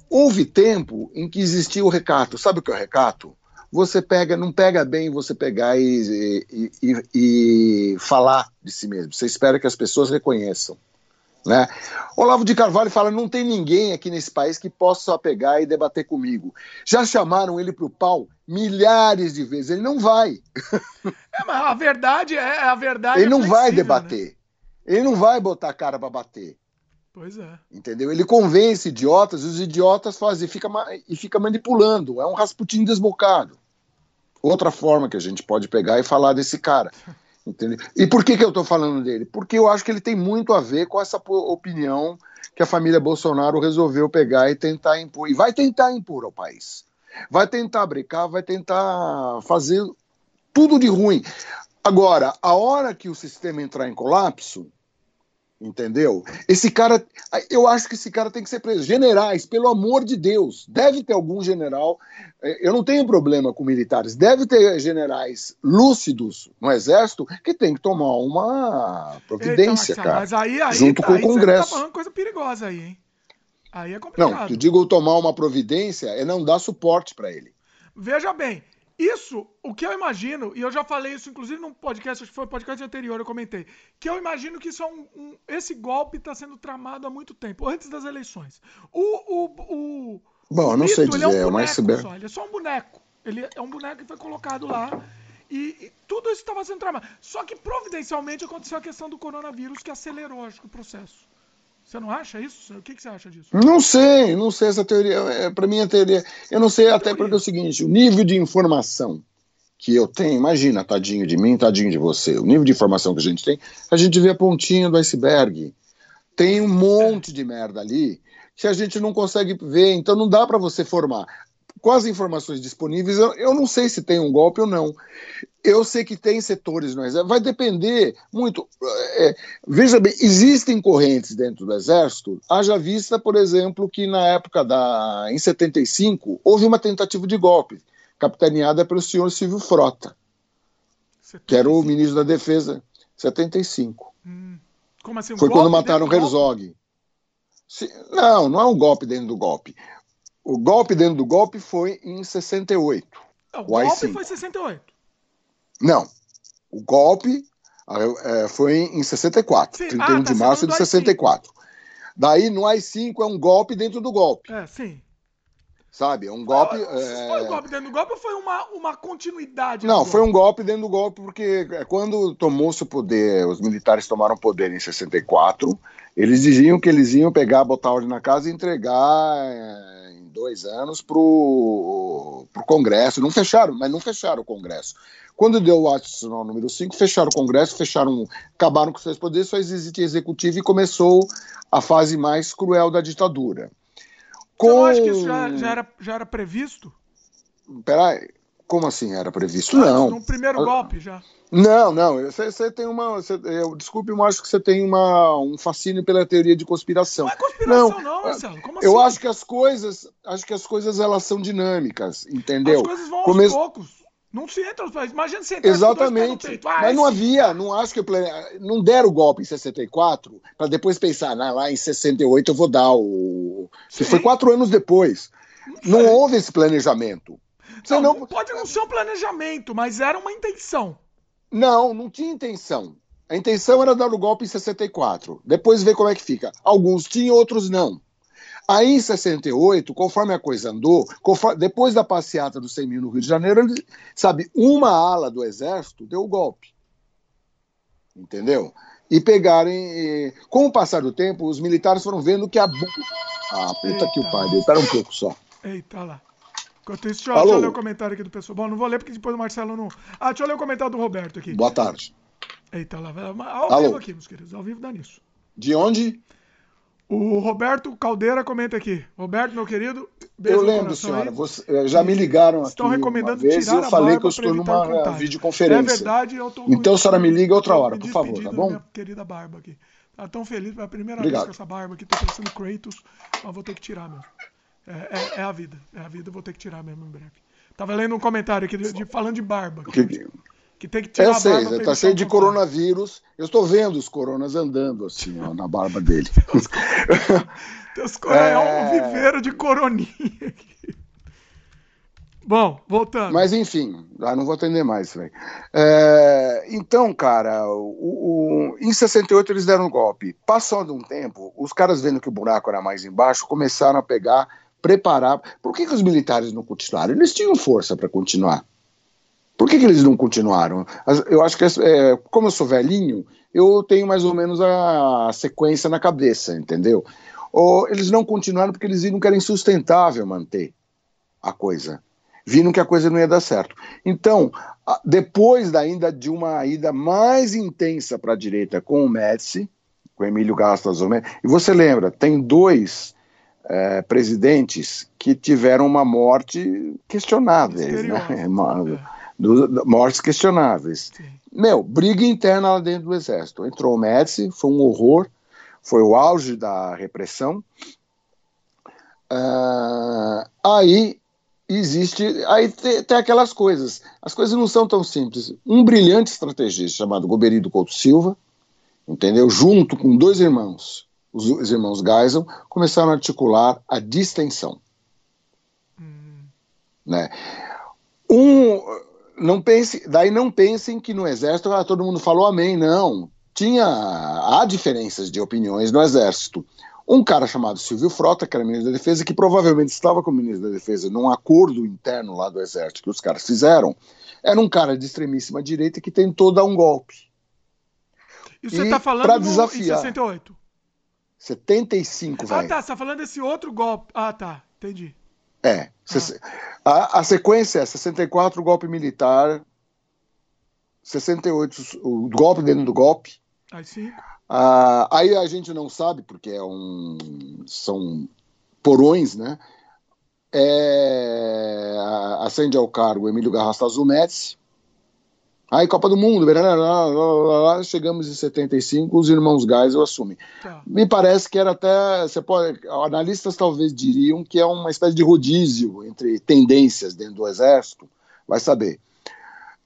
houve tempo em que existia o recato. Sabe o que é o recato? Você pega, não pega bem você pegar e, e, e, e falar de si mesmo. Você espera que as pessoas reconheçam. Né? Olavo de Carvalho fala: não tem ninguém aqui nesse país que possa pegar e debater comigo. Já chamaram ele para o pau milhares de vezes, ele não vai. É, mas a verdade é a verdade. Ele é não vai né? debater. Né? Ele não vai botar a cara para bater. Pois é. Entendeu? Ele convence idiotas e os idiotas fazem fica, e fica manipulando. É um Rasputin desbocado. Outra forma que a gente pode pegar e falar desse cara. (laughs) Entendeu? E por que, que eu estou falando dele? Porque eu acho que ele tem muito a ver com essa opinião que a família Bolsonaro resolveu pegar e tentar impor. E vai tentar impor ao país. Vai tentar brincar, vai tentar fazer tudo de ruim. Agora, a hora que o sistema entrar em colapso, Entendeu? Esse cara, eu acho que esse cara tem que ser preso. Generais, pelo amor de Deus, deve ter algum general. É, eu não tenho problema com militares, deve ter generais lúcidos no exército que tem que tomar uma providência, Eita, cara. Mas aí, aí, junto com o Congresso. Você tá falando coisa perigosa aí, hein? Aí é complicado. Não, eu digo tomar uma providência é não dar suporte para ele. Veja bem, isso, o que eu imagino, e eu já falei isso inclusive num podcast, acho que foi um podcast anterior, eu comentei, que eu imagino que isso é um, um esse golpe está sendo tramado há muito tempo, antes das eleições. O, o, o, Bom, o não mito, sei dizer, ele é um boneco é só, ele é só um boneco. Ele é um boneco que foi colocado lá e, e tudo isso estava sendo tramado. Só que providencialmente aconteceu a questão do coronavírus que acelerou, acho que, o processo. Você não acha isso? O que, que você acha disso? Não sei, não sei essa teoria. É, Para mim, a teoria. Eu não sei, até porque é o seguinte: o nível de informação que eu tenho, imagina, tadinho de mim, tadinho de você, o nível de informação que a gente tem, a gente vê a pontinha do iceberg. Tem um monte de merda ali que a gente não consegue ver, então não dá para você formar com as informações disponíveis, eu, eu, não sei se tem um golpe ou não. Eu sei que tem setores no Exército, vai depender muito. É, veja bem, existem correntes dentro do Exército, haja vista, por exemplo, que na época da. em 75, houve uma tentativa de golpe, capitaneada pelo senhor Silvio Frota, 75. que era o ministro da Defesa. 75. Hum. Como assim? Um Foi quando mataram Herzog. Não, não é um golpe dentro do golpe. O golpe dentro do golpe foi em 68. o, o golpe foi 68. Não. O golpe, É, foi em 64, sim. 31 ah, tá, de março de 64. Daí no AI-5 é um golpe dentro do golpe. É, sim. Sabe? É um golpe. Foi, é... foi um golpe dentro do golpe ou foi uma, uma continuidade? Não, foi um golpe dentro do golpe, porque quando tomou-se o poder, os militares tomaram poder em 64, eles diziam que eles iam pegar, botar ordem na casa e entregar é, em dois anos pro, pro Congresso. Não fecharam, mas não fecharam o Congresso. Quando deu o ato institucional número 5, fecharam o Congresso, fecharam, acabaram com seus poderes, só existia executivo e começou a fase mais cruel da ditadura. Com... Não acha que isso já, já, era, já era previsto? Peraí, como assim era previsto? não. No primeiro golpe já. Não, não. Você, você tem uma. Você, eu, desculpe, eu acho que você tem uma, um fascínio pela teoria de conspiração. Não é conspiração, não, não Marcelo. Como assim? Eu acho que as coisas. Acho que as coisas elas são dinâmicas, entendeu? As coisas vão aos Come... poucos. Não se entra, imagina se entrar Exatamente. Ah, Mas não havia, não acho que eu plane... não deram o golpe em 64 para depois pensar, ah, lá em 68 eu vou dar o. Se foi quatro anos depois. Não, não houve esse planejamento. Não, não, pode não ser um planejamento, mas era uma intenção. Não, não tinha intenção. A intenção era dar o golpe em 64. Depois ver como é que fica. Alguns tinham, outros não. Aí, em 68, conforme a coisa andou, conforme, depois da passeata dos 100 mil no Rio de Janeiro, ele, sabe, uma ala do exército deu o golpe. Entendeu? E pegarem. E, com o passar do tempo, os militares foram vendo que a. Ah, puta que o pai Espera um pouco só. Eita lá. Enquanto isso, deixa, eu, deixa eu ler o comentário aqui do pessoal. Bom, não vou ler porque depois o Marcelo não. Ah, deixa eu ler o comentário do Roberto aqui. Boa tarde. Eita lá. Ao Alô. vivo aqui, meus queridos. Ao vivo dá nisso. De onde? O Roberto Caldeira comenta aqui. Roberto, meu querido. Eu lembro, senhora. Você, eh, já me ligaram aqui. Estão recomendando uma vez tirar eu falei que eu estou numa videoconferência. É verdade, eu tô Então a senhora me liga outra hora, por favor, tá bom? Minha querida barba aqui. Tá tão feliz, é a primeira Obrigado. vez com essa barba aqui, tô parecendo Kratos, mas vou ter que tirar mesmo. É, é, é, a vida, é a vida, vou ter que tirar mesmo em breve. Tava lendo um comentário aqui de, de falando de barba. Que, que tem que tirar eu sei, a tá cheio de coronavírus. Eu estou vendo os coronas andando assim, ó, na barba dele. Teus coronas (laughs) é... um é. viveiro de coroninha aqui. Bom, voltando. Mas enfim, ah, não vou atender mais, velho. É, então, cara, o, o, em 68 eles deram um golpe. Passando um tempo, os caras vendo que o buraco era mais embaixo, começaram a pegar, preparar. Por que, que os militares não continuaram? Eles tinham força para continuar. Por que, que eles não continuaram? Eu acho que, é, como eu sou velhinho, eu tenho mais ou menos a, sequência na cabeça, entendeu? Ou eles não continuaram porque eles viram que era insustentável manter a coisa. Viram que a coisa não ia dar certo. Então, depois da, ainda de uma ida mais intensa para a direita com o Médici, com o Emílio Gastas, e você lembra, tem dois é, presidentes que tiveram uma morte questionável. Né? (laughs) mortes questionáveis. Sim. Meu, briga interna lá dentro do exército. Entrou o Médici, foi um horror, foi o auge da repressão. Uh, aí existe, aí tem, tem, aquelas coisas. As coisas não são tão simples. Um brilhante estrategista chamado Goberido Couto Silva, entendeu? Junto com dois irmãos, os, os irmãos Geisel, começaram a articular a distensão. Hum. Né? Um, não pense, daí não pensem que no exército ah, todo mundo falou amém, não. Tinha há diferenças de opiniões no exército. Um cara chamado Silvio Frota, que era ministro da Defesa, que provavelmente estava com o ministro da Defesa num acordo interno lá do exército que os caras fizeram, era um cara de extremíssima direita que tentou dar um golpe. E você está falando em 68? 75, velho. Ah, tá, você tá falando desse outro golpe. Ah, tá, entendi. É. Ah. A, a sequência é 64, o golpe militar. 68, o golpe dentro do golpe. Aí sim. Ah, aí a gente não sabe, porque é um, são porões, né? É, acende ao cargo Emílio Garrastazu Médici, Aí, Copa do Mundo, blá, blá, blá, chegamos em 75, os irmãos Geisel assumem. Tá. Me parece que era até. Você pode, analistas talvez diriam que é uma espécie de rodízio entre tendências dentro do exército, vai saber.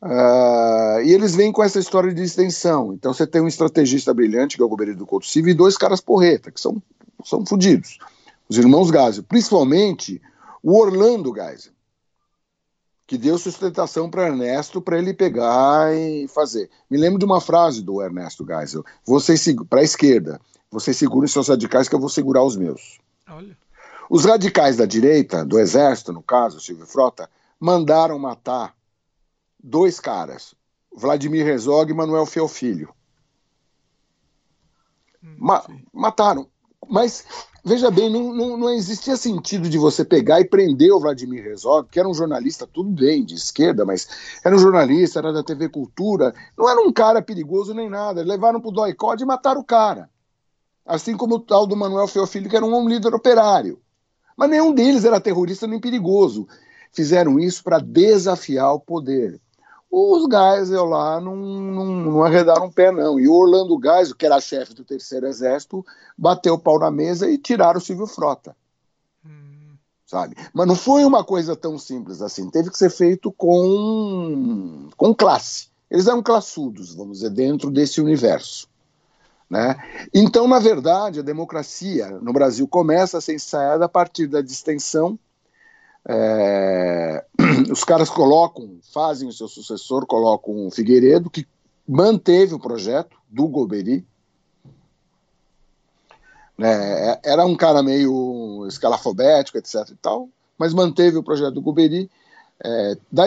Uh, e eles vêm com essa história de extensão. Então você tem um estrategista brilhante, que é o governo do Couto Silva, e dois caras porreta, que são, são fodidos. Os irmãos Geisel, principalmente o Orlando Geisel. Que deu sustentação para Ernesto para ele pegar e fazer. Me lembro de uma frase do Ernesto Geisel: vocês para a esquerda, vocês segurem seus radicais que eu vou segurar os meus. Olha. Os radicais da direita, do exército, no caso, Silvio Frota, mandaram matar dois caras, Vladimir Herzog e Manuel Feofilho. Hum, Ma mataram. Mas veja bem, não, não, não, existia sentido de você pegar e prender o Vladimir Herzog, que era um jornalista, tudo bem, de esquerda, mas era um jornalista, era da TV Cultura, não era um cara perigoso nem nada. Levaram pro doicode e mataram o cara. Assim como o tal do Manuel Feofilho, que era um líder operário. Mas nenhum deles era terrorista nem perigoso. Fizeram isso para desafiar o poder. Os Geisel lá não, não, não arredaram um pé, não. E o Orlando Geisel, que era chefe do Terceiro Exército, bateu o pau na mesa e tiraram o Silvio Frota. Hum. Sabe? Mas não foi uma coisa tão simples assim. Teve que ser feito com, com classe. Eles eram classudos, vamos dizer, dentro desse universo. Né? Então, na verdade, a democracia no Brasil começa a ser ensaiada a partir da distensão é, (clears throat) os caras colocam, fazem o seu sucessor, colocam o Figueiredo, que manteve o projeto do Goberi. É, era um cara meio escalafobético, etc. e tal, mas manteve o projeto do Goberi, é, dá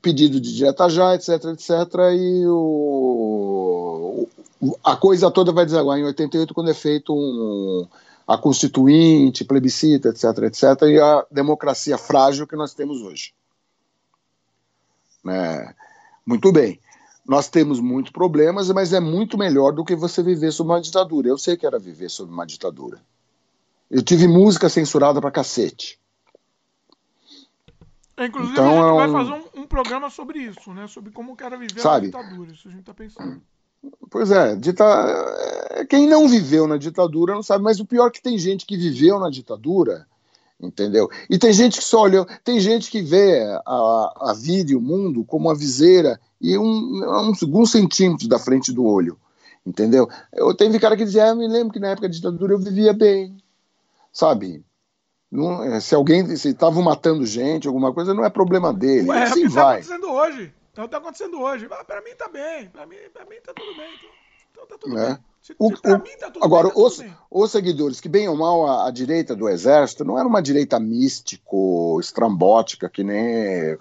pedido de direta já, etc, etc, e o, a coisa toda vai desaguar em 88 quando é feito um, a constituinte, plebiscita, etc, etc, e a democracia frágil que nós temos hoje. É, muito bem. Nós temos muitos problemas, mas é muito melhor do que você viver sob uma ditadura. Eu sei que era viver sob uma ditadura. Eu tive música censurada pra cacete. É, inclusive, então, a gente é um... vai fazer um, um, programa sobre isso, né? Sobre como era viver Sabe? a ditadura. Isso a gente tá pensando. Pois é, dita... É, quem não viveu na ditadura não sabe, mas o pior é que tem gente que viveu na ditadura, entendeu? E tem gente que só olhou, tem gente que vê a, a vida e o mundo como uma viseira e um, uns alguns centímetros da frente do olho, entendeu? Eu teve cara que dizia, ah, eu me lembro que na época da ditadura eu vivia bem, sabe? Não, é, se alguém se estavam matando gente, alguma coisa, não é problema dele. Ué, assim é o que tá vai. Tá acontecendo hoje. É o que tá acontecendo hoje. Mas pra mim tá bem. Pra mim, pra mim tá tudo bem. Então, então tá tudo é. bem. Se, o, se mim tá tudo agora, bem, tá os, bem. os seguidores, que bem ou mal a, a, direita do exército, não era uma direita místico, estrambótica, que nem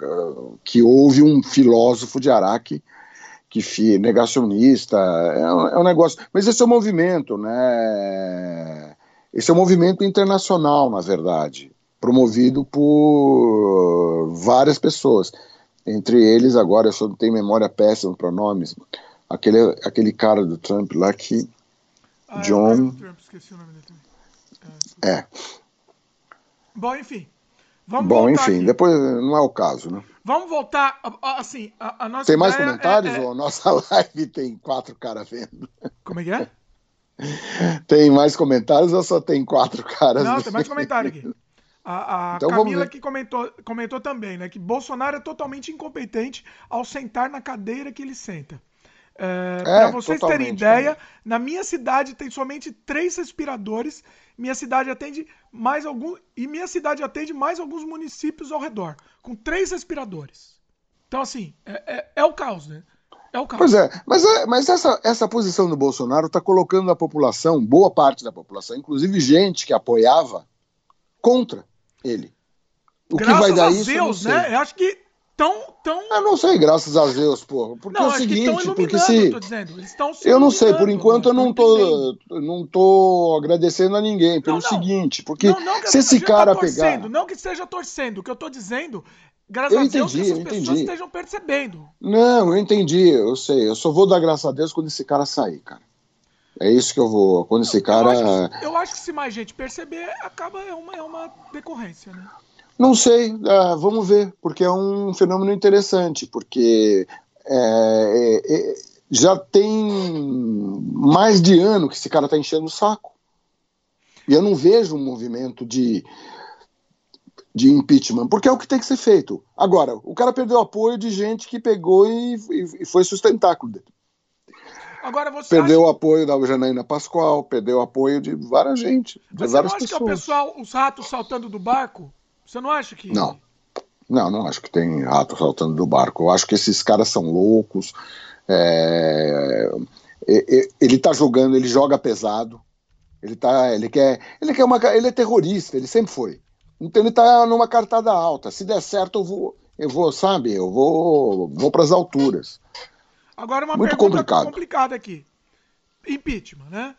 que houve um filósofo de Araque que fi, negacionista, é um, é um negócio. Mas esse é um movimento, né? Esse é um movimento internacional, na verdade, promovido por várias pessoas. Entre eles, agora, eu só não tenho memória péssima para nomes, aquele, aquele cara do Trump lá que. Ah, John. É, Trump, esqueci o nome dele É. é. Bom, enfim. Vamos Bom, enfim, aqui. depois não é o caso, né? Vamos voltar, assim, a, a nossa Tem mais comentários? É, é... Ou nossa (laughs) live tem quatro caras vendo? Como é que é? Tem mais comentários ou só tem quatro caras? Não, vendo? (laughs) tem mais comentário aqui. A, a então Camila que comentou, comentou também, né? Que Bolsonaro é totalmente incompetente ao sentar na cadeira que ele senta. É, é, para vocês terem ideia, também. na minha cidade tem somente três respiradores. Minha cidade atende mais algum e minha cidade atende mais alguns municípios ao redor, com três respiradores. Então assim é, é, é o caos, né? É o caos. Pois é, mas, é, mas essa, essa posição do Bolsonaro está colocando a população, boa parte da população, inclusive gente que apoiava, contra ele. O Graças que vai dar a isso, Deus, né? Eu acho que tão, tão. Eu não sei, graças a Deus, porra. Porque não, é o seguinte, porque se. Eu, eu não sei, por enquanto eu não tô, não tô agradecendo a ninguém. Pelo não, não. seguinte, porque se esse cara tá torcendo, pegar. Não que esteja torcendo, o que eu tô dizendo. Graças eu a Deus entendi, que essas pessoas entendi. estejam percebendo. Não, eu entendi, eu sei. Eu só vou dar graças a Deus quando esse cara sair, cara. É isso que eu vou. Quando esse cara. Eu acho, que, eu acho que se mais gente perceber, acaba é uma, é uma decorrência, né? Não sei, uh, vamos ver, porque é um fenômeno interessante, porque é, é, é, já tem mais de ano que esse cara está enchendo o saco. E eu não vejo um movimento de, de impeachment, porque é o que tem que ser feito. Agora, o cara perdeu apoio de gente que pegou e, e, e foi sustentáculo dele. Agora você perdeu acha... o apoio da Janaína Pascoal, perdeu o apoio de várias gente, de Mas várias você não acha pessoas. que é o pessoal, os ratos saltando do barco? Você não acha que. Não. Não, não acho que tem rato saltando do barco. Eu acho que esses caras são loucos. É... Ele tá jogando, ele joga pesado. Ele tá, ele quer, ele quer uma, ele é terrorista, ele sempre foi. Então ele tá numa cartada alta. Se der certo, eu vou, eu vou, sabe, eu vou, vou para as alturas. Agora uma Muito pergunta complicado. complicada aqui. Impeachment, né?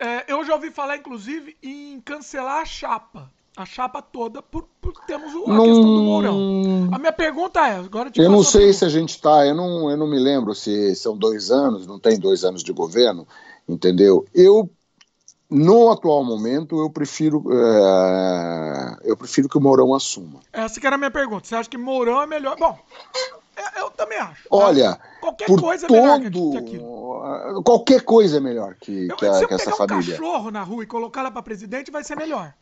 É, eu já ouvi falar, inclusive, em cancelar a chapa. A chapa toda, por, por termos a não... questão do Mourão. A minha pergunta é, agora Eu não sei se a gente está, eu não, eu não me lembro se são dois anos, não tem dois anos de governo, entendeu? Eu no atual momento, eu prefiro, é, eu prefiro que o Mourão assuma. Essa que era a minha pergunta. Você acha que Mourão é melhor? Bom, é, eu também acho. Tá? Olha, qualquer coisa todo, é melhor que, que aquilo. Qualquer coisa é melhor que, eu, que, a, que essa família. Se eu pegar um cachorro na rua e colocar ela para presidente, vai ser melhor.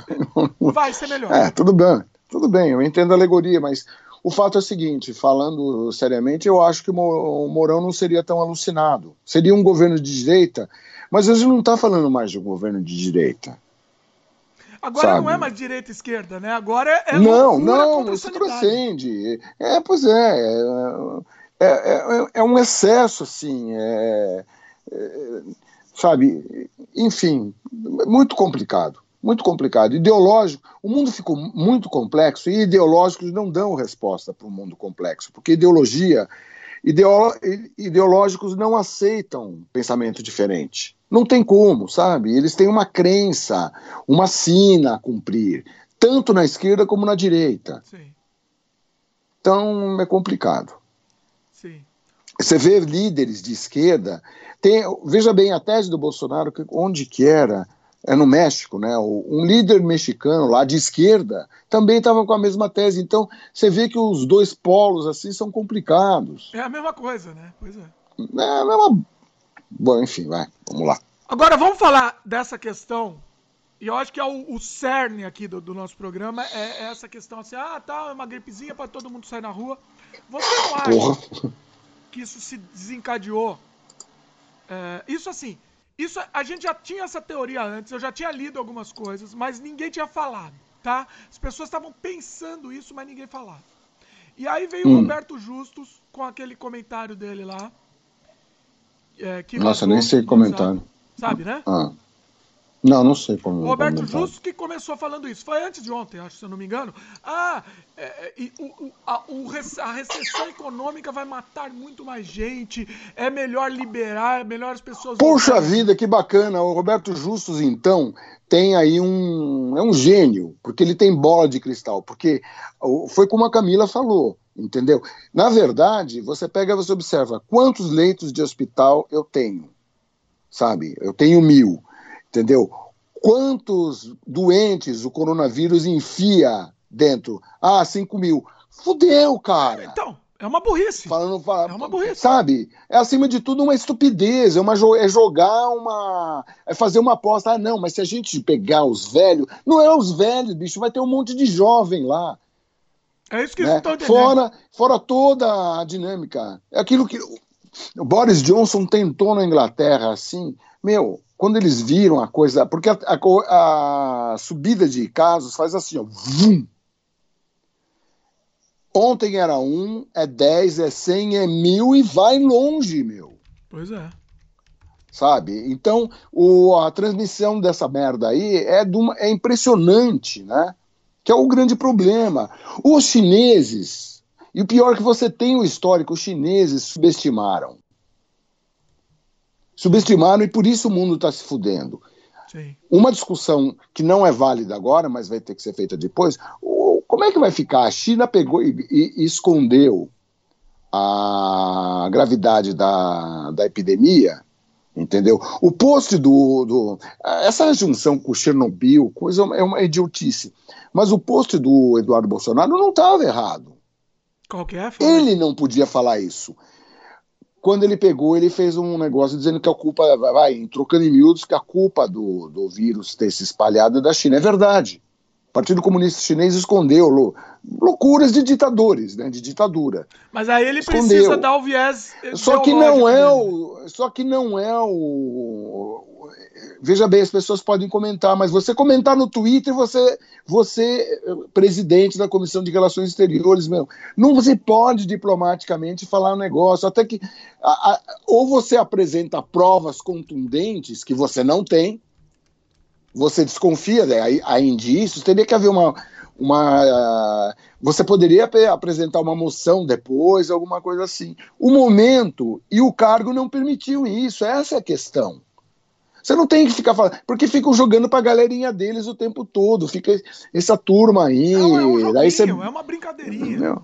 (laughs) vai ser melhor. É, tudo bem. Tudo bem, eu entendo a alegoria, mas o fato é o seguinte, falando seriamente, eu acho que o Mourão não seria tão alucinado. Seria um governo de direita mas a gente não está falando mais de um governo de direita. Agora sabe? não é mais direita e esquerda, né? Agora é. Não, não, isso transcende. É, pois é. É, é, é um excesso, assim. É, é, sabe? Enfim, muito complicado. Muito complicado. Ideológico, o mundo ficou muito complexo e ideológicos não dão resposta para o mundo complexo, porque ideologia, ideológicos não aceitam pensamento diferente. Não tem como, sabe? Eles têm uma crença, uma sina a cumprir, tanto na esquerda como na direita. Sim. Então é complicado. Sim. Você vê líderes de esquerda, tem, veja bem a tese do Bolsonaro, onde que era, é no México, né? Um líder mexicano lá de esquerda também estava com a mesma tese. Então você vê que os dois polos assim são complicados. É a mesma coisa, né? Pois é. É a mesma Bom, enfim, vai, vamos lá. Agora vamos falar dessa questão. E eu acho que é o, o cerne aqui do, do, nosso programa é, é, essa questão assim, ah, tá, é uma gripezinha para todo mundo sair na rua. Você não acha Porra. que isso se desencadeou? É, isso assim, isso a gente já tinha essa teoria antes, eu já tinha lido algumas coisas, mas ninguém tinha falado, tá? As pessoas estavam pensando isso, mas ninguém falava. E aí veio hum. o Roberto Justus com aquele comentário dele lá, é, Nossa, nem sei comentar. Sabe, né? Ah. Não, não sei como. O Roberto. Justo que começou falando isso. Foi antes de ontem, acho, se eu não me engano. Ah, é, é o, a, o, a, recessão econômica vai matar muito mais gente. É melhor liberar, é melhor as pessoas. Poxa vida, que bacana. O Roberto Justus, então, tem aí um. É um gênio, porque ele tem bola de cristal. Porque foi como a Camila falou entendeu? Na verdade, você pega, você observa quantos leitos de hospital eu tenho, sabe? Eu tenho mil, entendeu? Quantos doentes o coronavírus enfia dentro? Ah, cinco mil. Fudeu, cara. Então, é uma burrice. Falando, é uma burrice. Sabe? É acima de tudo uma estupidez, é, uma, é jogar uma. É fazer uma aposta. Ah, não, mas se a gente pegar os velhos. Não é os velhos, bicho, vai ter um monte de jovem lá. É isso que né? estão entendendo. Fora, fora toda a dinâmica. É aquilo que o Boris Johnson tentou na Inglaterra, assim, meu, quando eles viram a coisa. Porque a, a, a subida de casos faz assim, ó. Vum. Ontem era um, é 10, é 100, é mil e vai longe, meu. Pois é. Sabe? Então, o, a transmissão dessa merda aí é, uma, é impressionante, né? que é o grande problema. Os chineses, e o pior é que você tem o histórico, os chineses subestimaram. Subestimaram e por isso o mundo está se fudendo. Sim. Uma discussão que não é válida agora, mas vai ter que ser feita depois. Como é que vai ficar? A China pegou e, e, e escondeu a gravidade da, da epidemia entendeu? O post do, do, essa junção com o Chernobyl, coisa é uma idiotice. Mas o post do Eduardo Bolsonaro não estava errado. Qual que é? Ele não podia falar isso. Quando ele pegou, ele fez um negócio dizendo que a culpa, vai, trocando em miúdos, que a culpa do, do vírus ter se espalhado é da China. É verdade. O Partido Comunista Chinês escondeu lou, loucuras de ditadores, né, de ditadura. Mas aí ele escondeu. precisa dar o viés só que não é o, só que não é o veja bem, as pessoas podem comentar, mas você comentar no Twitter, você, você, presidente da Comissão de Relações Exteriores, meu, não você pode diplomaticamente falar um negócio, até que a, a, ou você apresenta provas contundentes que você não tem, você desconfia, né, há indícios, teria que haver uma, uma você poderia apresentar uma moção depois, alguma coisa assim. O momento e o cargo não permitiu isso, essa é a questão. Você não tem que ficar falando, porque ficam jogando pra galerinha deles o tempo todo, fica essa turma aí. Não, é, um daí você... é uma brincadeirinha. Não,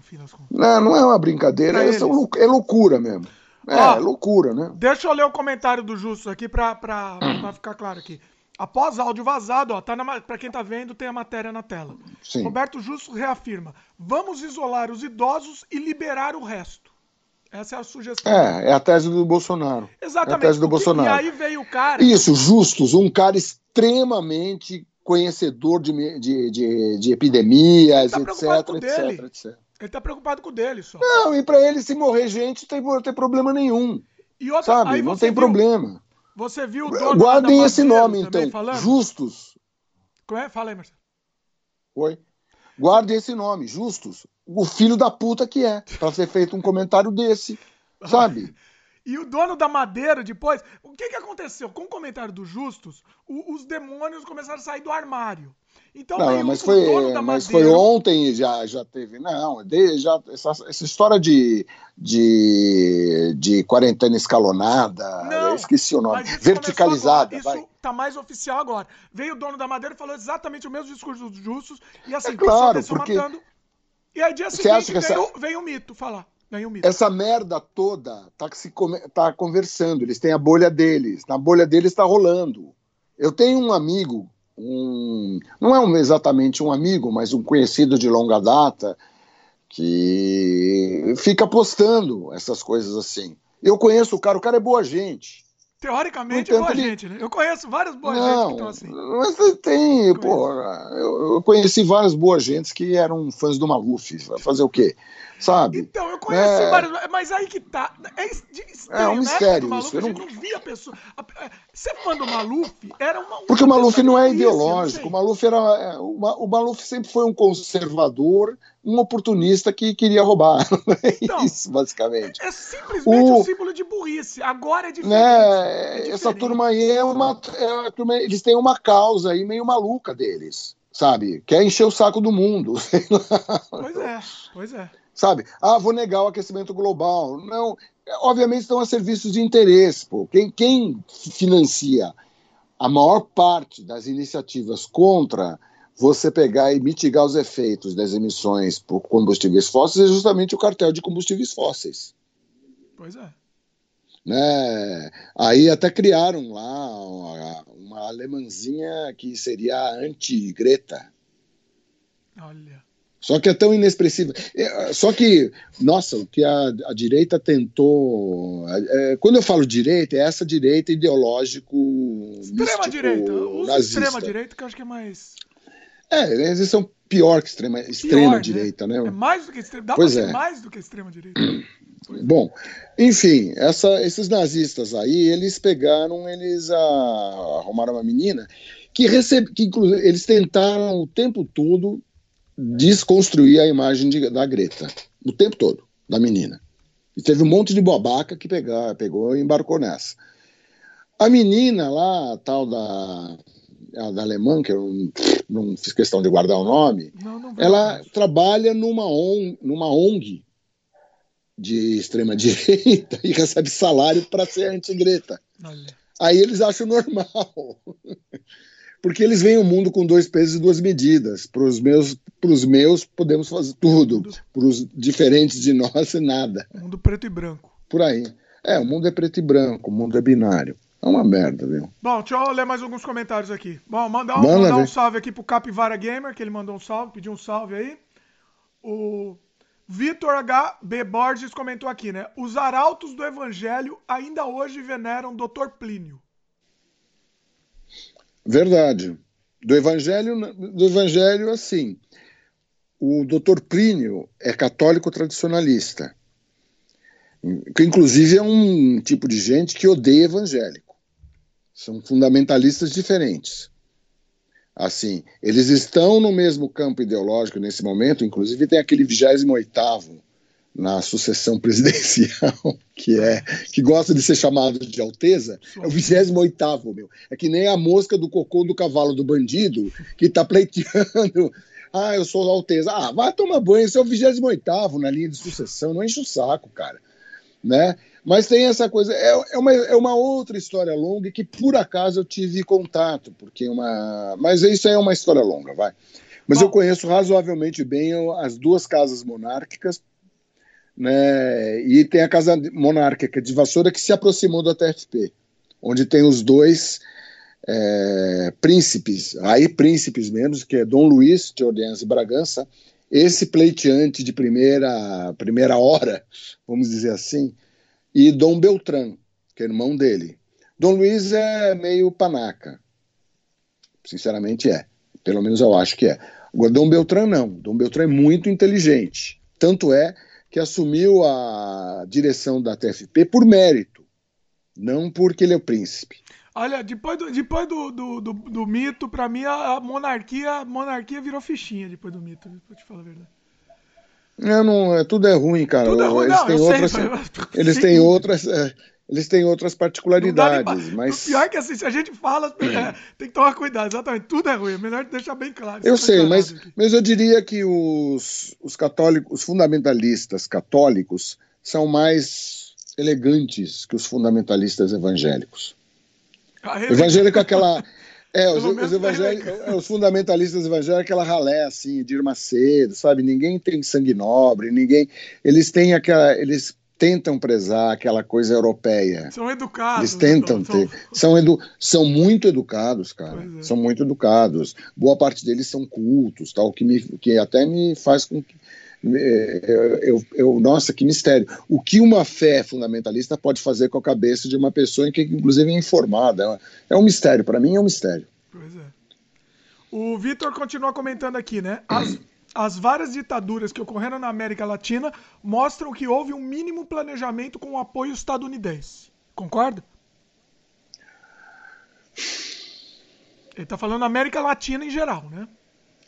não, não é uma brincadeira, é, é, loucura mesmo. É, Ó, loucura, né? Deixa eu ler o comentário do Justo aqui pra, pra, pra ficar claro aqui. Após áudio vazado, ó, tá para quem tá vendo, tem a matéria na tela. Sim. Roberto Justo reafirma: vamos isolar os idosos e liberar o resto. Essa é a sugestão. É, é a tese do Bolsonaro. Exatamente. É a tese do Bolsonaro. E aí veio o cara. Isso, Justus, um cara extremamente conhecedor de, de, de, de epidemias, tá etc, etc, etc. Ele tá preocupado com o dele só. Não, e para ele, se morrer gente, não tem, tem problema nenhum. E outra, sabe? Não tem viu, problema. Você viu o dono Guardem esse nome, então. Falando? Justus. É? Fala aí, Marcelo. Oi. Guardem esse nome, Justus. O filho da puta que é, para ser feito um comentário desse, sabe? E o dono da madeira, depois. O que, que aconteceu? Com o comentário do Justus, o, os demônios começaram a sair do armário. Então, não, mas foi, mas foi ontem já já teve não, de, já essa, essa história de, de, de quarentena escalonada, não, esqueci o nome, verticalizada. Agora, isso tá mais oficial agora. Veio o dono da madeira e falou exatamente o mesmo discurso dos justos e assim, é claro, porque matando. E aí dia seguinte veio, essa... veio o mito falar. Essa merda toda tá, se, tá conversando, eles têm a bolha deles, na bolha deles está rolando. Eu tenho um amigo um, não é um, exatamente um amigo, mas um conhecido de longa data, que fica postando essas coisas assim. Eu conheço o cara, o cara é boa gente. Teoricamente é boa ele... gente, né? Eu conheço várias boas não, gente que estão assim. Mas tem, pô, eu, eu, conheci várias boas gentes que eram fãs do Maluf. Vai fazer o quê? Sabe? Então, eu conheci é... vários, mas aí que tá. É, estranho, é um né? mistério Maluf, isso. Gente não... não via a pessoa. É, ser fã do Maluf era uma. Porque o Maluf não é ideológico. O Maluf, era, é, o Maluf sempre foi um conservador, um oportunista que queria roubar. (laughs) É então, isso, basicamente. É, é simplesmente o... um símbolo de burrice. Agora é diferente. É, é diferente. Essa turma aí é uma. É, eles têm uma causa aí meio maluca deles. Sabe? Quer encher o saco do mundo. (laughs) Pois é, pois é sabe? Ah, vou negar o aquecimento global. Não, obviamente estão a serviços de interesse. Pô. Quem, quem financia a maior parte das iniciativas contra você pegar e mitigar os efeitos das emissões por combustíveis fósseis é justamente o cartel de combustíveis fósseis. Pois é. Né? Aí até criaram lá uma, uma alemãzinha que seria anti-Greta. Olha. Só que é tão inexpressivo. É, só que, nossa, o que a, a direita tentou. É, quando eu falo direita, é essa direita ideológico. Extrema-direita. extrema-direita, que eu acho que é mais. É, eles são pior que extrema, extrema pior, direita, né? né? É mais do que extrema. Dá pois pra é. mais do que extrema direita. (clears throat) Bom, enfim, essa, esses nazistas aí, eles pegaram, eles a, arrumaram uma menina que recebe, que inclusive eles tentaram o tempo todo desconstruir a imagem de, da Greta o tempo todo, da menina. E teve um monte de bobaca que pegar, pegou e embarcou nessa. A menina lá, a tal da, a da alemã, que eu não, não, fiz questão de guardar o nome, não, não ela trabalha numa, on, numa ONG de extrema (laughs) direita e recebe salário para ser anti-Greta. Aí eles acham normal. (laughs) porque eles veem o mundo com dois pesos e duas medidas. Para os meus, pros meus, podemos fazer tudo. Para os diferentes de nós, (laughs) nada. Mundo preto e branco. Por aí. É, o mundo é preto e branco, o mundo é binário. É uma merda, viu? Bom, deixa eu ler mais alguns comentários aqui. Bom, mandar, um, Manda, mandar um salve aqui pro Capivara Gamer, que ele mandou um salve, pediu um salve aí. O Vitor HB Borges comentou aqui, né? Os arautos do evangelho ainda hoje veneram Dr. Plínio. Verdade. Do Evangelho, do Evangelho, assim, o doutor Plínio é católico tradicionalista, que inclusive é um tipo de gente que odeia evangélico, São fundamentalistas diferentes. Assim, eles estão no mesmo campo ideológico nesse momento, inclusive tem aquele 28 na sucessão (laughs) presidencial, que é que gosta de ser chamado de Alteza, é o 28 meu. É que nem a mosca do cocô do cavalo do bandido que está pleiteando. (laughs) Ah, eu sou Alteza. Ah, vai tomar banho, esse é o 28 na linha de sucessão, não enche o saco, cara. Né? Mas tem essa coisa, é, é, uma, é uma outra história longa que por acaso eu tive contato, porque uma. Mas isso aí é uma história longa, vai. Mas Bom, eu conheço razoavelmente bem as duas casas monárquicas, né? E tem a casa monárquica de Vassoura que se aproximou da TFP, onde tem os dois é, príncipes, aí príncipes mesmo, que é Dom Luiz de Orleans e Bragança, esse pleiteante de primeira, primeira hora, vamos dizer assim, e Dom Beltrán, que é irmão dele. Dom Luiz é meio panaca, sinceramente é, pelo menos eu acho que é. Agora, Dom Beltrán não, Dom Beltrán é muito inteligente, tanto é que assumiu a direção da TFP por mérito, não porque ele é o príncipe. Olha, depois do, depois do, do, do, do mito, para mim a monarquia, a monarquia virou fichinha depois do mito, pra te falar a verdade. Não, não, é, tudo é ruim, cara. Tudo é ruim, eles não, têm outras, sei, eles sim. têm outras, é, eles têm outras particularidades, mas... O pior é que assim, se a gente fala, (clears throat) é, tem que tomar cuidado, exatamente, tudo é ruim, é melhor deixar bem claro. Eu sei, mas, mas eu diria que os, os católicos, os fundamentalistas católicos são mais elegantes que os fundamentalistas evangélicos. Ah, Evangélico é aquela... É, (laughs) os, os, evangélicos, os fundamentalistas evangélicos, aquela ralé assim, de ir Macedo, sabe? Ninguém tem sangue nobre, ninguém. Eles têm aquela. Eles tentam prezar aquela coisa europeia. São educados. Eles tentam ter. São, edu, são muito educados, cara. É. São muito educados. Boa parte deles são cultos, tal, que, me, que até me faz com que. Eu, eu, eu, nossa, que mistério. O que uma fé fundamentalista pode fazer com a cabeça de uma pessoa que, inclusive, é informada? É um mistério. Para mim, é um mistério. Pois é. O Vitor continua comentando aqui, né? As, as várias ditaduras que ocorreram na América Latina mostram que houve um mínimo planejamento com o apoio estadunidense. Concorda? Ele está falando América Latina em geral, né?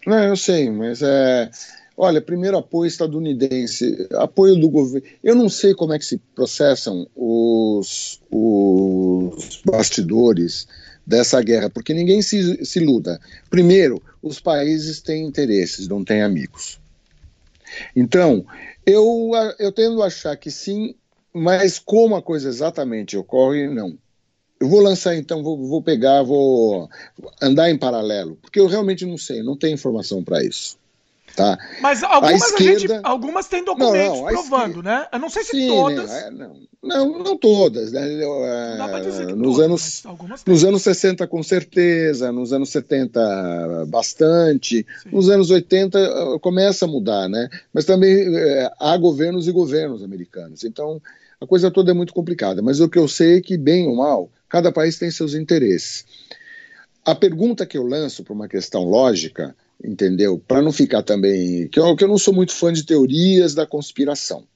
Não, eu sei, mas é. Olha, primeiro apoio estadunidense, apoio do governo. Eu não sei como é que se processam os, os bastidores dessa guerra, porque ninguém se, se iluda. Primeiro, os países têm interesses, não têm amigos. Então, eu, eu tendo a achar que sim, mas como a coisa exatamente ocorre, não. Eu vou lançar então, vou, vou pegar, vou andar em paralelo, porque eu realmente não sei, não tenho informação para isso. Tá? Mas algumas, esquerda... gente, algumas têm documentos não, não, provando, esquerda... né? Eu não sei se Sim, todas. Né? Não, não, não, todas. Né? Dá pra dizer que nos todas, anos, nos anos 60, com certeza, nos anos 70, bastante. Sim. Nos anos 80 eh, começa a mudar, né? Mas também é, há governos e governos americanos. Então, a coisa toda é muito complicada. Mas o que eu sei é que, bem ou mal, cada país tem seus interesses. A pergunta que eu lanço para uma questão lógica entendeu? Para não ficar também. Que eu, que eu não sou muito fã de teorias da conspiração.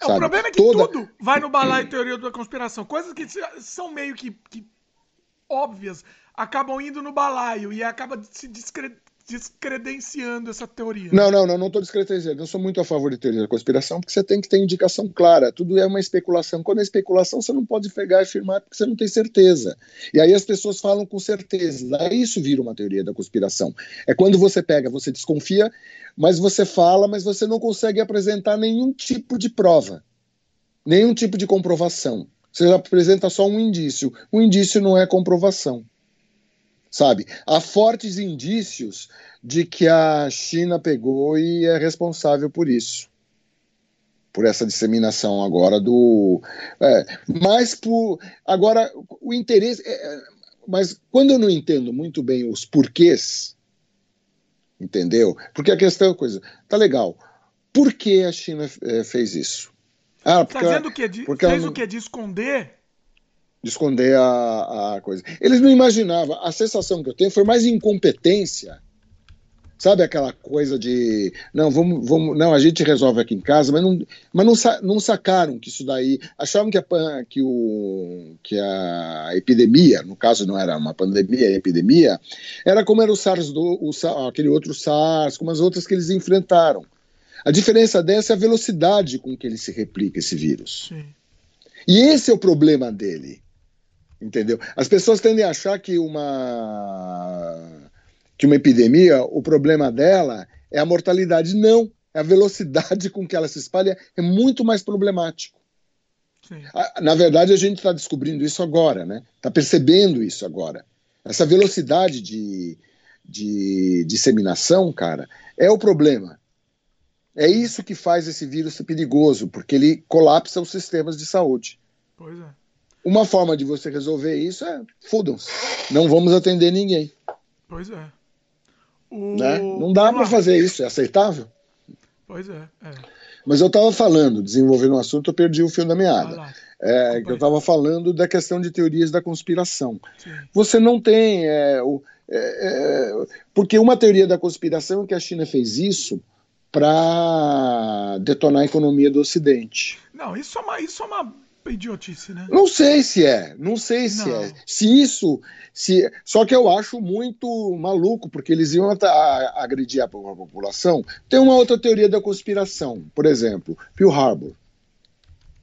É, o problema é que Toda... tudo vai no balaio teoria da conspiração. Coisas que são meio que, que óbvias acabam indo no balaio e acaba se discre descredenciando essa teoria. Não, não, não, não estou descredenciando. Eu sou muito a favor de teoria da conspiração, porque você tem que ter indicação clara. Tudo é uma especulação. Quando é especulação, você não pode pegar e afirmar porque você não tem certeza. E aí as pessoas falam com certeza. Aí isso vira uma teoria da conspiração. É quando você pega, você desconfia, mas você fala, mas você não consegue apresentar nenhum tipo de prova, nenhum tipo de comprovação. Você apresenta só um indício. Um indício não é comprovação sabe? Há fortes indícios de que a China pegou e é responsável por isso. Por essa disseminação agora do. É, mas por. Agora, o interesse. É, é, mas quando eu não entendo muito bem os porquês, entendeu? Porque a questão é coisa. Tá legal. Por que a China é, fez isso? Ah, porque tá dizendo ela, que de, fez o que? De esconder de esconder a, a coisa. Eles não imaginavam. A sensação que eu tenho foi mais incompetência Sabe aquela coisa de não, vamos, vamos, não, a gente resolve aqui em casa, mas não, mas não, não sacaram que isso daí, achavam que a, que, o, que a epidemia, no caso não era uma pandemia, a epidemia, era como era o SARS, do, o, aquele outro SARS, como as outras que eles enfrentaram. A diferença dessa é a velocidade com que ele se replica, esse vírus. Sim. E esse é o problema dele. Entendeu? As pessoas tendem a achar que uma que uma epidemia, o problema dela é a mortalidade. Não, é a velocidade com que ela se espalha é muito mais problemático. Sim. Na verdade, a gente está descobrindo isso agora, né? Está percebendo isso agora. Essa velocidade de, de disseminação, cara, é o problema. É isso que faz esse vírus ser perigoso, porque ele colapsa os sistemas de saúde. Pois é. Uma forma de você resolver isso é fudam-se. Não vamos atender ninguém. Pois é. O... Né? Não dá para fazer isso, é aceitável? Pois é. é. Mas eu estava falando, desenvolvendo um assunto, eu perdi o fio da meada. É, que eu estava falando da questão de teorias da conspiração. Sim. Você não tem. É, o, é, é porque uma teoria da conspiração é que a China fez isso para detonar a economia do Ocidente. Não, isso é uma, isso é uma idiotice, né? Não sei se é, não sei se não. é. Se isso, se só que eu acho muito maluco porque eles iam agredir a população. Tem uma outra teoria da conspiração, por exemplo, Pearl Harbor.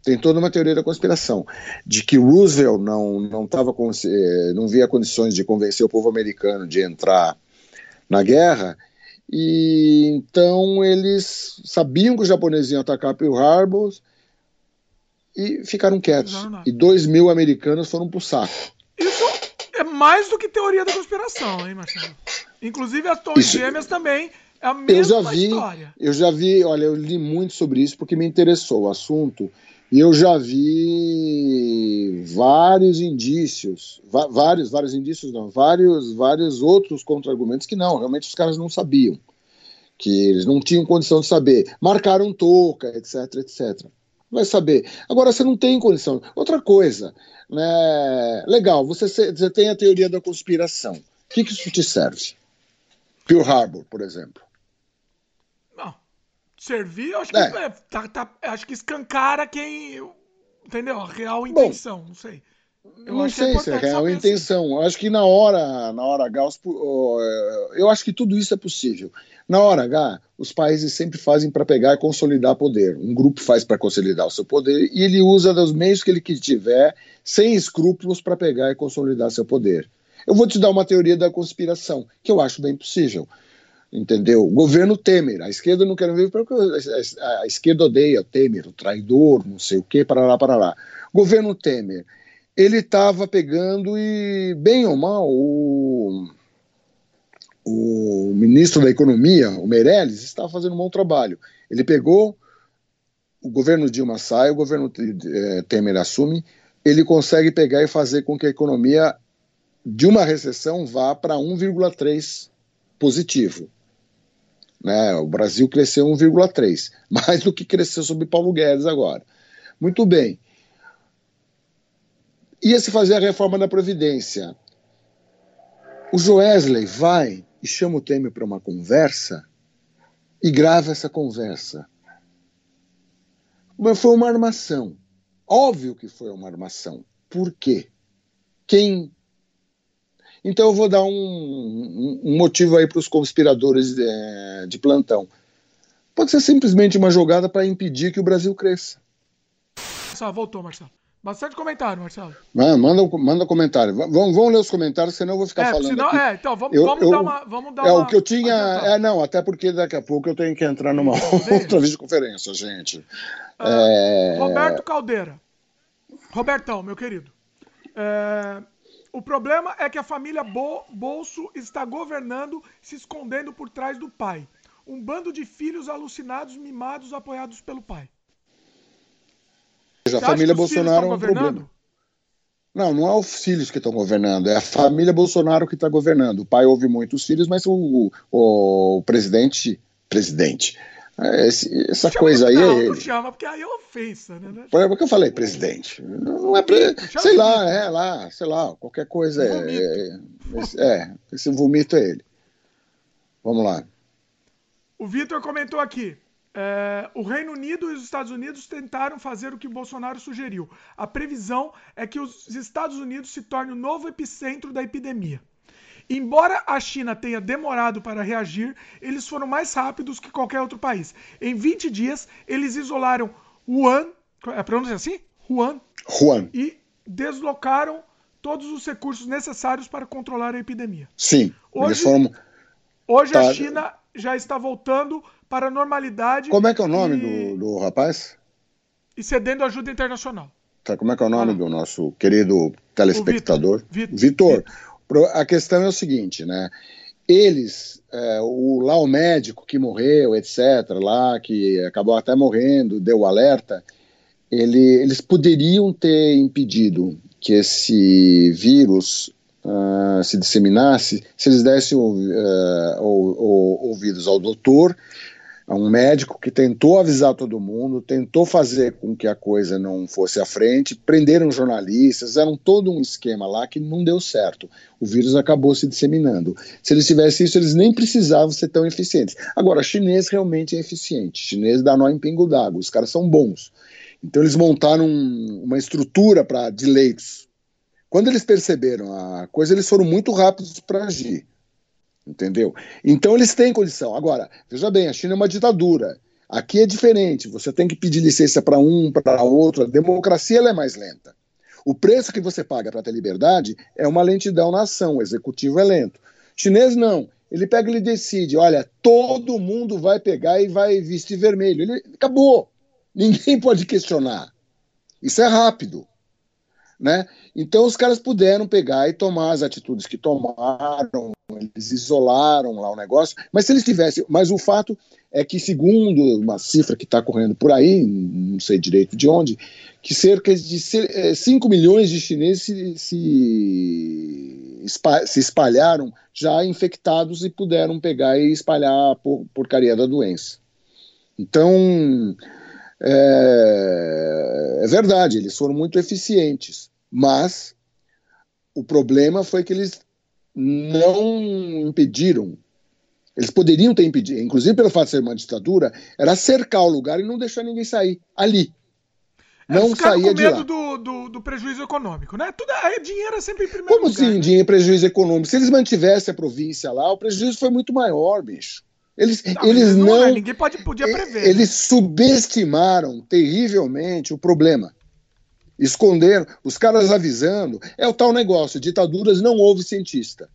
Tem toda uma teoria da conspiração de que Roosevelt não não tava eh, não via condições de convencer o povo americano de entrar na guerra e então eles sabiam que os japoneses iam atacar Pearl Harbor e ficaram quietos. E dois mil americanos foram pro saco. Isso é mais do que teoria da conspiração, hein, Marcelo? Inclusive as torres isso... gêmeas também é a mesma eu já vi, história. Eu já vi, olha, eu li muito sobre isso porque me interessou o assunto. E eu já vi vários indícios, vários, vários indícios não, vários, vários outros contra-argumentos que não, realmente os caras não sabiam, que eles não tinham condição de saber. Marcaram touca, etc, etc vai saber. Agora, você não tem condição. Outra coisa, né? legal, você, você tem a teoria da conspiração. O que, que isso te serve? Pearl Harbor, por exemplo. Não. Servir, acho que, é. É, tá, tá, acho que escancara quem. Entendeu? A real intenção, Bom, não sei. Eu não sei é se é real assim. intenção. Assim. Eu acho que na hora, na hora H, eu acho que tudo isso é possível. Na hora H, os países sempre fazem para pegar e consolidar poder. Um grupo faz para consolidar o seu poder e ele usa dos meios que ele tiver, sem escrúpulos, para pegar e consolidar seu poder. Eu vou te dar uma teoria da conspiração, que eu acho bem possível. Entendeu? O governo Temer, a esquerda não quer ver porque a esquerda odeia o Temer, o traidor, não sei o que, para lá, para lá. Governo Temer, ele estava pegando e, bem ou mal, o o ministro da Economia, o Meirelles, estava fazendo um bom trabalho. Ele pegou, o governo Dilma sai, o governo eh, Temer assume, ele consegue pegar e fazer com que a economia de uma recessão vá para 1,3 positivo. Né? O Brasil cresceu 1,3, (laughs) mais do que cresceu sob Paulo Guedes agora. Muito bem. Ia se fazer a reforma da Previdência. O Joesley vai e chama o Temer para uma conversa e grava essa conversa. Mas foi uma armação. Óbvio que foi uma armação. Por quê? Quem. Então eu vou dar um, um motivo aí para os conspiradores de, é, de plantão. Pode ser simplesmente uma jogada para impedir que o Brasil cresça. Só voltou, Marcelo. Bastante comentário, Marcelo. Manda, manda, manda comentário. Vamos, vamos ler os comentários, senão eu vou ficar é, falando. Senão, aqui. É, então vamos, eu, vamos eu, dar uma. Vamos dar é uma, o que eu tinha. É, não, até porque daqui a pouco eu tenho que entrar numa outra (laughs) videoconferência, gente. Ah, é... Roberto Caldeira. Robertão, meu querido. É... O problema é que a família Bo Bolso está governando, se escondendo por trás do pai. Um bando de filhos alucinados, mimados, apoiados pelo pai a família Bolsonaro é um problema. Não, não é os filhos que estão governando, é a família Bolsonaro que está governando. O pai ouve muito os filhos, mas o, o, o presidente. Presidente. É, esse, essa chama, coisa aí não, é ele. Não chama, porque aí é ofensa, né? Por que eu falei presidente. Não é pre... Sei lá, é lá, sei lá, qualquer coisa é, é, é, Esse vomito é ele. Vamos lá. O Vitor comentou aqui. É, o Reino Unido e os Estados Unidos tentaram fazer o que Bolsonaro sugeriu. A previsão é que os Estados Unidos se tornem o novo epicentro da epidemia. Embora a China tenha demorado para reagir, eles foram mais rápidos que qualquer outro país. Em 20 dias, eles isolaram Wuhan, é pronúncia assim? Wuhan. Wuhan. E deslocaram todos os recursos necessários para controlar a epidemia. Sim. Hoje, foram... hoje tá. a China já está voltando para a normalidade. Como é que é o nome e... do, do rapaz? E cedendo ajuda internacional. Tá, como é que é o nome ah. do nosso querido telespectador? Vitor. Vitor. A questão é o seguinte, né? Eles, é, o, lá o médico que morreu, etc., lá, que acabou até morrendo, deu o alerta, ele, eles poderiam ter impedido que esse vírus uh, se disseminasse se eles dessem uh, ouvidos ao doutor um médico que tentou avisar todo mundo, tentou fazer com que a coisa não fosse à frente, prenderam jornalistas, eram todo um esquema lá que não deu certo. O vírus acabou se disseminando. Se eles tivessem isso, eles nem precisavam ser tão eficientes. Agora, chinês realmente é eficiente. Chinês dá nó em pingo d'água. Os caras são bons. Então eles montaram uma estrutura para de leitos. Quando eles perceberam a coisa, eles foram muito rápidos para agir entendeu? Então eles têm condição. Agora, veja bem, a China é uma ditadura. Aqui é diferente. Você tem que pedir licença para um, para outro. A democracia é mais lenta. O preço que você paga para ter liberdade é uma lentidão na ação. O executivo é lento. Chinês não. Ele pega e decide: olha, todo mundo vai pegar e vai vestir vermelho. Ele acabou. Ninguém (laughs) pode questionar. Isso é rápido. Né? Então os caras puderam pegar e tomar as atitudes que tomaram, eles isolaram lá o negócio, mas se eles tivessem, mas o fato é que segundo uma cifra que está correndo por aí, não sei direito de onde, que cerca de 5 é, milhões de chineses se, se, espalharam já infectados e puderam pegar e espalhar a porcaria da doença. Então, é, é verdade, eles foram muito eficientes, mas o problema foi que eles não impediram. Eles poderiam ter impedido, inclusive pelo fato de ser uma ditadura, era cercar o lugar e não deixar ninguém sair ali. É, não saía de lá. Do, do, do, prejuízo econômico, né? Tudo é dinheiro é sempre em primeiro Como lugar. Como assim, né? dinheiro prejuízo econômico? Se eles mantivessem a província lá, o prejuízo foi muito maior, bicho. Eles não, eles não, não né? ninguém pode, podia prever. Eles né? subestimaram terrivelmente o problema. Esconderam, os caras avisando. É o tal negócio: ditaduras não houve cientista.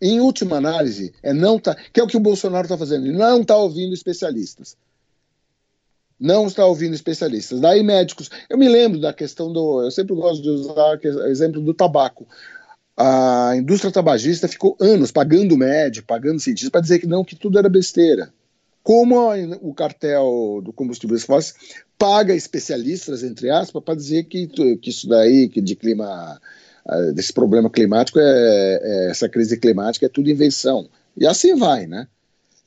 Em última análise, é não tá, que é o que o Bolsonaro está fazendo, ele não está ouvindo especialistas. Não está ouvindo especialistas. Daí médicos. Eu me lembro da questão do. Eu sempre gosto de usar o exemplo do tabaco a indústria tabagista ficou anos pagando médico, pagando cientista para dizer que não, que tudo era besteira. Como o cartel do combustíveis fósseis paga especialistas, entre aspas, para dizer que, que isso daí, que de clima, desse problema climático, é, é, essa crise climática é tudo invenção. E assim vai, né?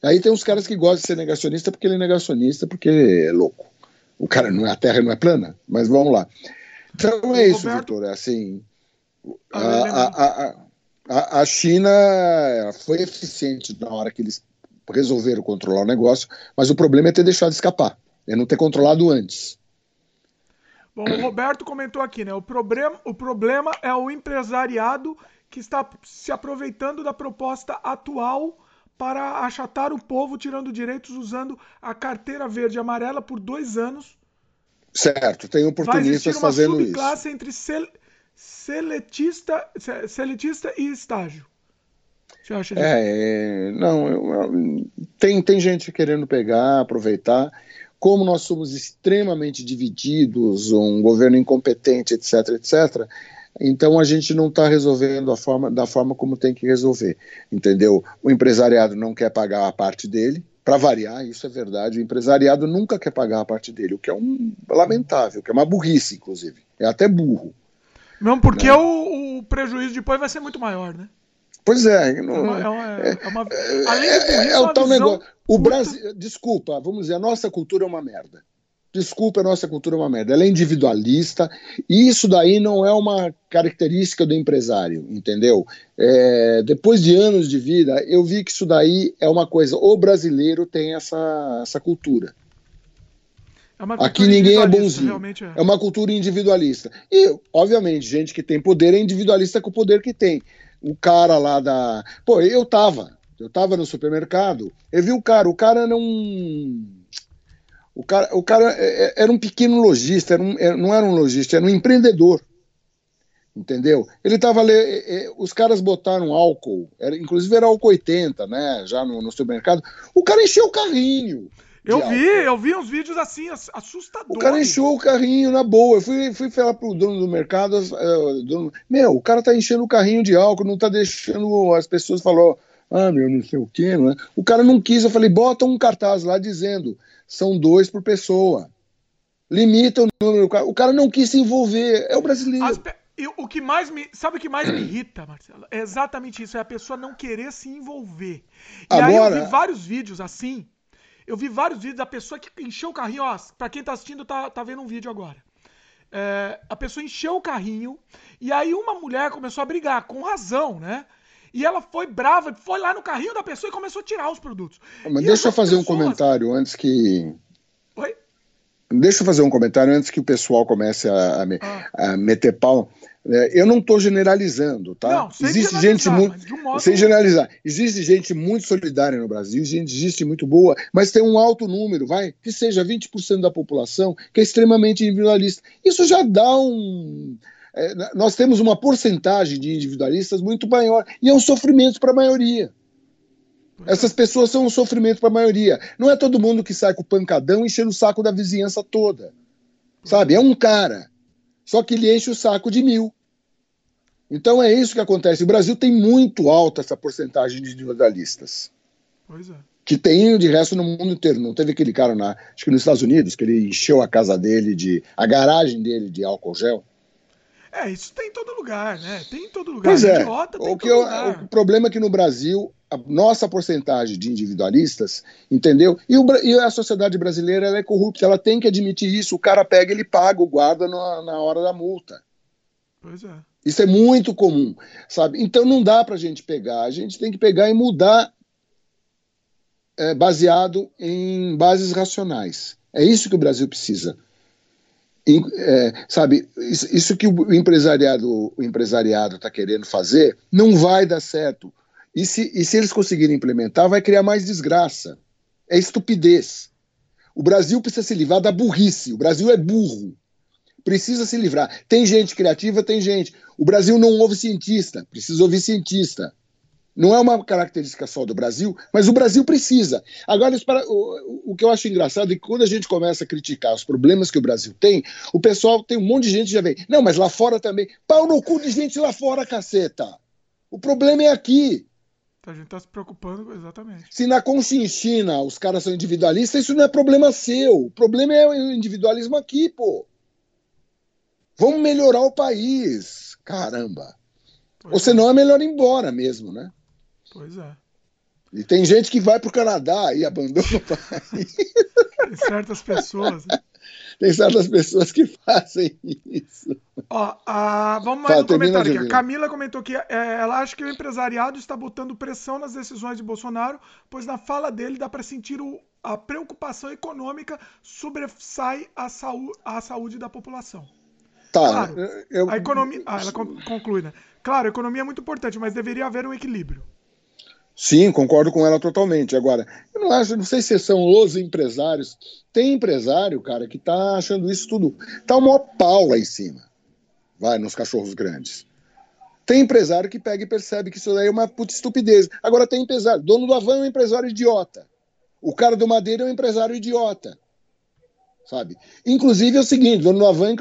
Aí tem uns caras que gostam de ser negacionista porque ele é negacionista, porque é louco. O cara não é, a Terra não é plana, mas vamos lá. Então é isso, Vitor, é assim, a, a, a, a China foi eficiente na hora que eles resolveram controlar o negócio, mas o problema é ter deixado escapar, é não ter controlado antes. Bom, o Roberto comentou aqui, né? O problema, o problema é o empresariado que está se aproveitando da proposta atual para achatar o povo, tirando direitos usando a carteira verde e amarela por dois anos. Certo, tem oportunistas fazendo isso. Vai existir uma subclasse entre seletista, seletista e estágio. Você acha é, é, não, eu, eu, tem, tem gente querendo pegar, aproveitar. Como nós somos extremamente divididos, um governo incompetente, etc, etc, então a gente não está resolvendo a forma, da forma como tem que resolver, entendeu? O empresariado não quer pagar a parte dele, para variar, isso é verdade, o empresariado nunca quer pagar a parte dele, o que é um lamentável, que é uma burrice, inclusive, é até burro. Mesmo porque né? o, o, prejuízo depois vai ser muito maior, né? Pois é. Não, é, uma, é, uma, é, é uma, além de é, é, o tal negócio. O Brasil, desculpa, vamos dizer, a nossa cultura é uma merda. Desculpa, a nossa cultura é uma merda. Ela é individualista. E isso daí não é uma característica do empresário, entendeu? É, depois de anos de vida, eu vi que isso daí é uma coisa. O brasileiro tem essa, essa cultura. É Aqui ninguém é bonzinho. É. é uma cultura individualista. E, obviamente, gente que tem poder é individualista com o poder que tem. O cara lá da. Pô, eu tava. Eu tava no supermercado, eu vi o cara, o cara não o cara, o cara é, é, era um pequeno lojista, era um, não era um lojista, era um empreendedor. Entendeu? Ele estava ali, os caras botaram álcool, era, inclusive era álcool 80, né? Já no, no supermercado. O cara encheu o carrinho. Eu vi, álcool. eu vi uns vídeos assim, assustadores. O cara encheu o carrinho na boa. Eu fui, fui falar pro dono do mercado, uh, dono, meu, o cara tá enchendo o carrinho de álcool, não tá deixando as pessoas falar, ah, meu, não sei o quê, não é? O cara não quis, eu falei, bota um cartaz lá dizendo, são dois por pessoa. Limita o número. O cara não quis se envolver. É o brasileiro. As, eu, o que mais me. Sabe o que mais me irrita, Marcelo? É exatamente isso. É a pessoa não querer se envolver. E Agora... aí eu vi vários vídeos assim. Eu vi vários vídeos da pessoa que encheu o carrinho. Ó, pra quem tá assistindo, tá, tá vendo um vídeo agora. É, a pessoa encheu o carrinho. E aí uma mulher começou a brigar, com razão, né? E ela foi brava, foi lá no carrinho da pessoa e começou a tirar os produtos. Mas e deixa eu fazer pessoas... um comentário antes que. Oi? Deixa eu fazer um comentário antes que o pessoal comece a, a, ah. a meter pau. É, eu não estou generalizando, tá? Não, sem existe gente muito. Um sem generalizar. Existe gente muito solidária no Brasil, gente, existe muito boa, mas tem um alto número, vai, que seja 20% da população, que é extremamente individualista. Isso já dá um é, nós temos uma porcentagem de individualistas muito maior e é um sofrimento para a maioria. Essas pessoas são um sofrimento para a maioria. Não é todo mundo que sai com o pancadão enchendo o saco da vizinhança toda. Sabe? É um cara. Só que ele enche o saco de mil. Então é isso que acontece. O Brasil tem muito alta essa porcentagem de individualistas. Pois é. Que tem de resto no mundo inteiro. Não teve aquele cara na, acho que nos Estados Unidos, que ele encheu a casa dele de. a garagem dele de álcool gel. É, isso tem em todo lugar, né? Tem em todo lugar. Pois é. Idiota, o, que eu, o problema é que no Brasil, a nossa porcentagem de individualistas, entendeu? E, o, e a sociedade brasileira é corrupta, ela tem que admitir isso. O cara pega, ele paga o guarda na, na hora da multa. Pois é. Isso é muito comum, sabe? Então não dá pra gente pegar. A gente tem que pegar e mudar é, baseado em bases racionais. É isso que o Brasil precisa é, sabe, isso, que o empresariado empresariado está querendo fazer não vai dar certo. E se, e se eles conseguirem implementar, vai criar mais desgraça. É estupidez. O Brasil precisa se livrar da burrice. O Brasil é burro. Precisa se livrar. Tem gente criativa, tem gente. O Brasil não ouve cientista, precisa ouvir cientista. Não é uma característica só do Brasil, mas o Brasil precisa. Agora, o, o que eu acho engraçado é que quando a gente começa a criticar os problemas que o Brasil tem, o pessoal tem um monte de gente que já vem. Não, mas lá fora também. Pau no cu de gente lá fora, caceta. O problema é aqui. A gente está se preocupando, exatamente. Se na Conchinchina os caras são individualistas, isso não é problema seu. O problema é o individualismo aqui, pô. Vamos melhorar o país. Caramba. Pois Ou senão é melhor ir embora mesmo, né? Pois é. E tem gente que vai para o Canadá e abandona o país. (laughs) Tem certas pessoas. Né? Tem certas pessoas que fazem isso. Ó, a, vamos mais Fala, um comentário aqui. A Camila comentou que é, ela acha que o empresariado está botando pressão nas decisões de Bolsonaro, pois na fala dele dá para sentir o, a preocupação econômica sobressai a, saú, a saúde da população. Tá, claro, eu... a economia. Ah, ela conclui, né? Claro, a economia é muito importante, mas deveria haver um equilíbrio. Sim, concordo com ela totalmente. Agora, eu não acho, não sei se são os empresários. Tem empresário, cara, que tá achando isso tudo. Tá uma pau lá em cima. Vai, nos cachorros grandes. Tem empresário que pega e percebe que isso daí é uma puta estupidez. Agora tem empresário. Dono do Avan é um empresário idiota. O cara do Madeira é um empresário idiota. Sabe? Inclusive é o seguinte, dono do Avan,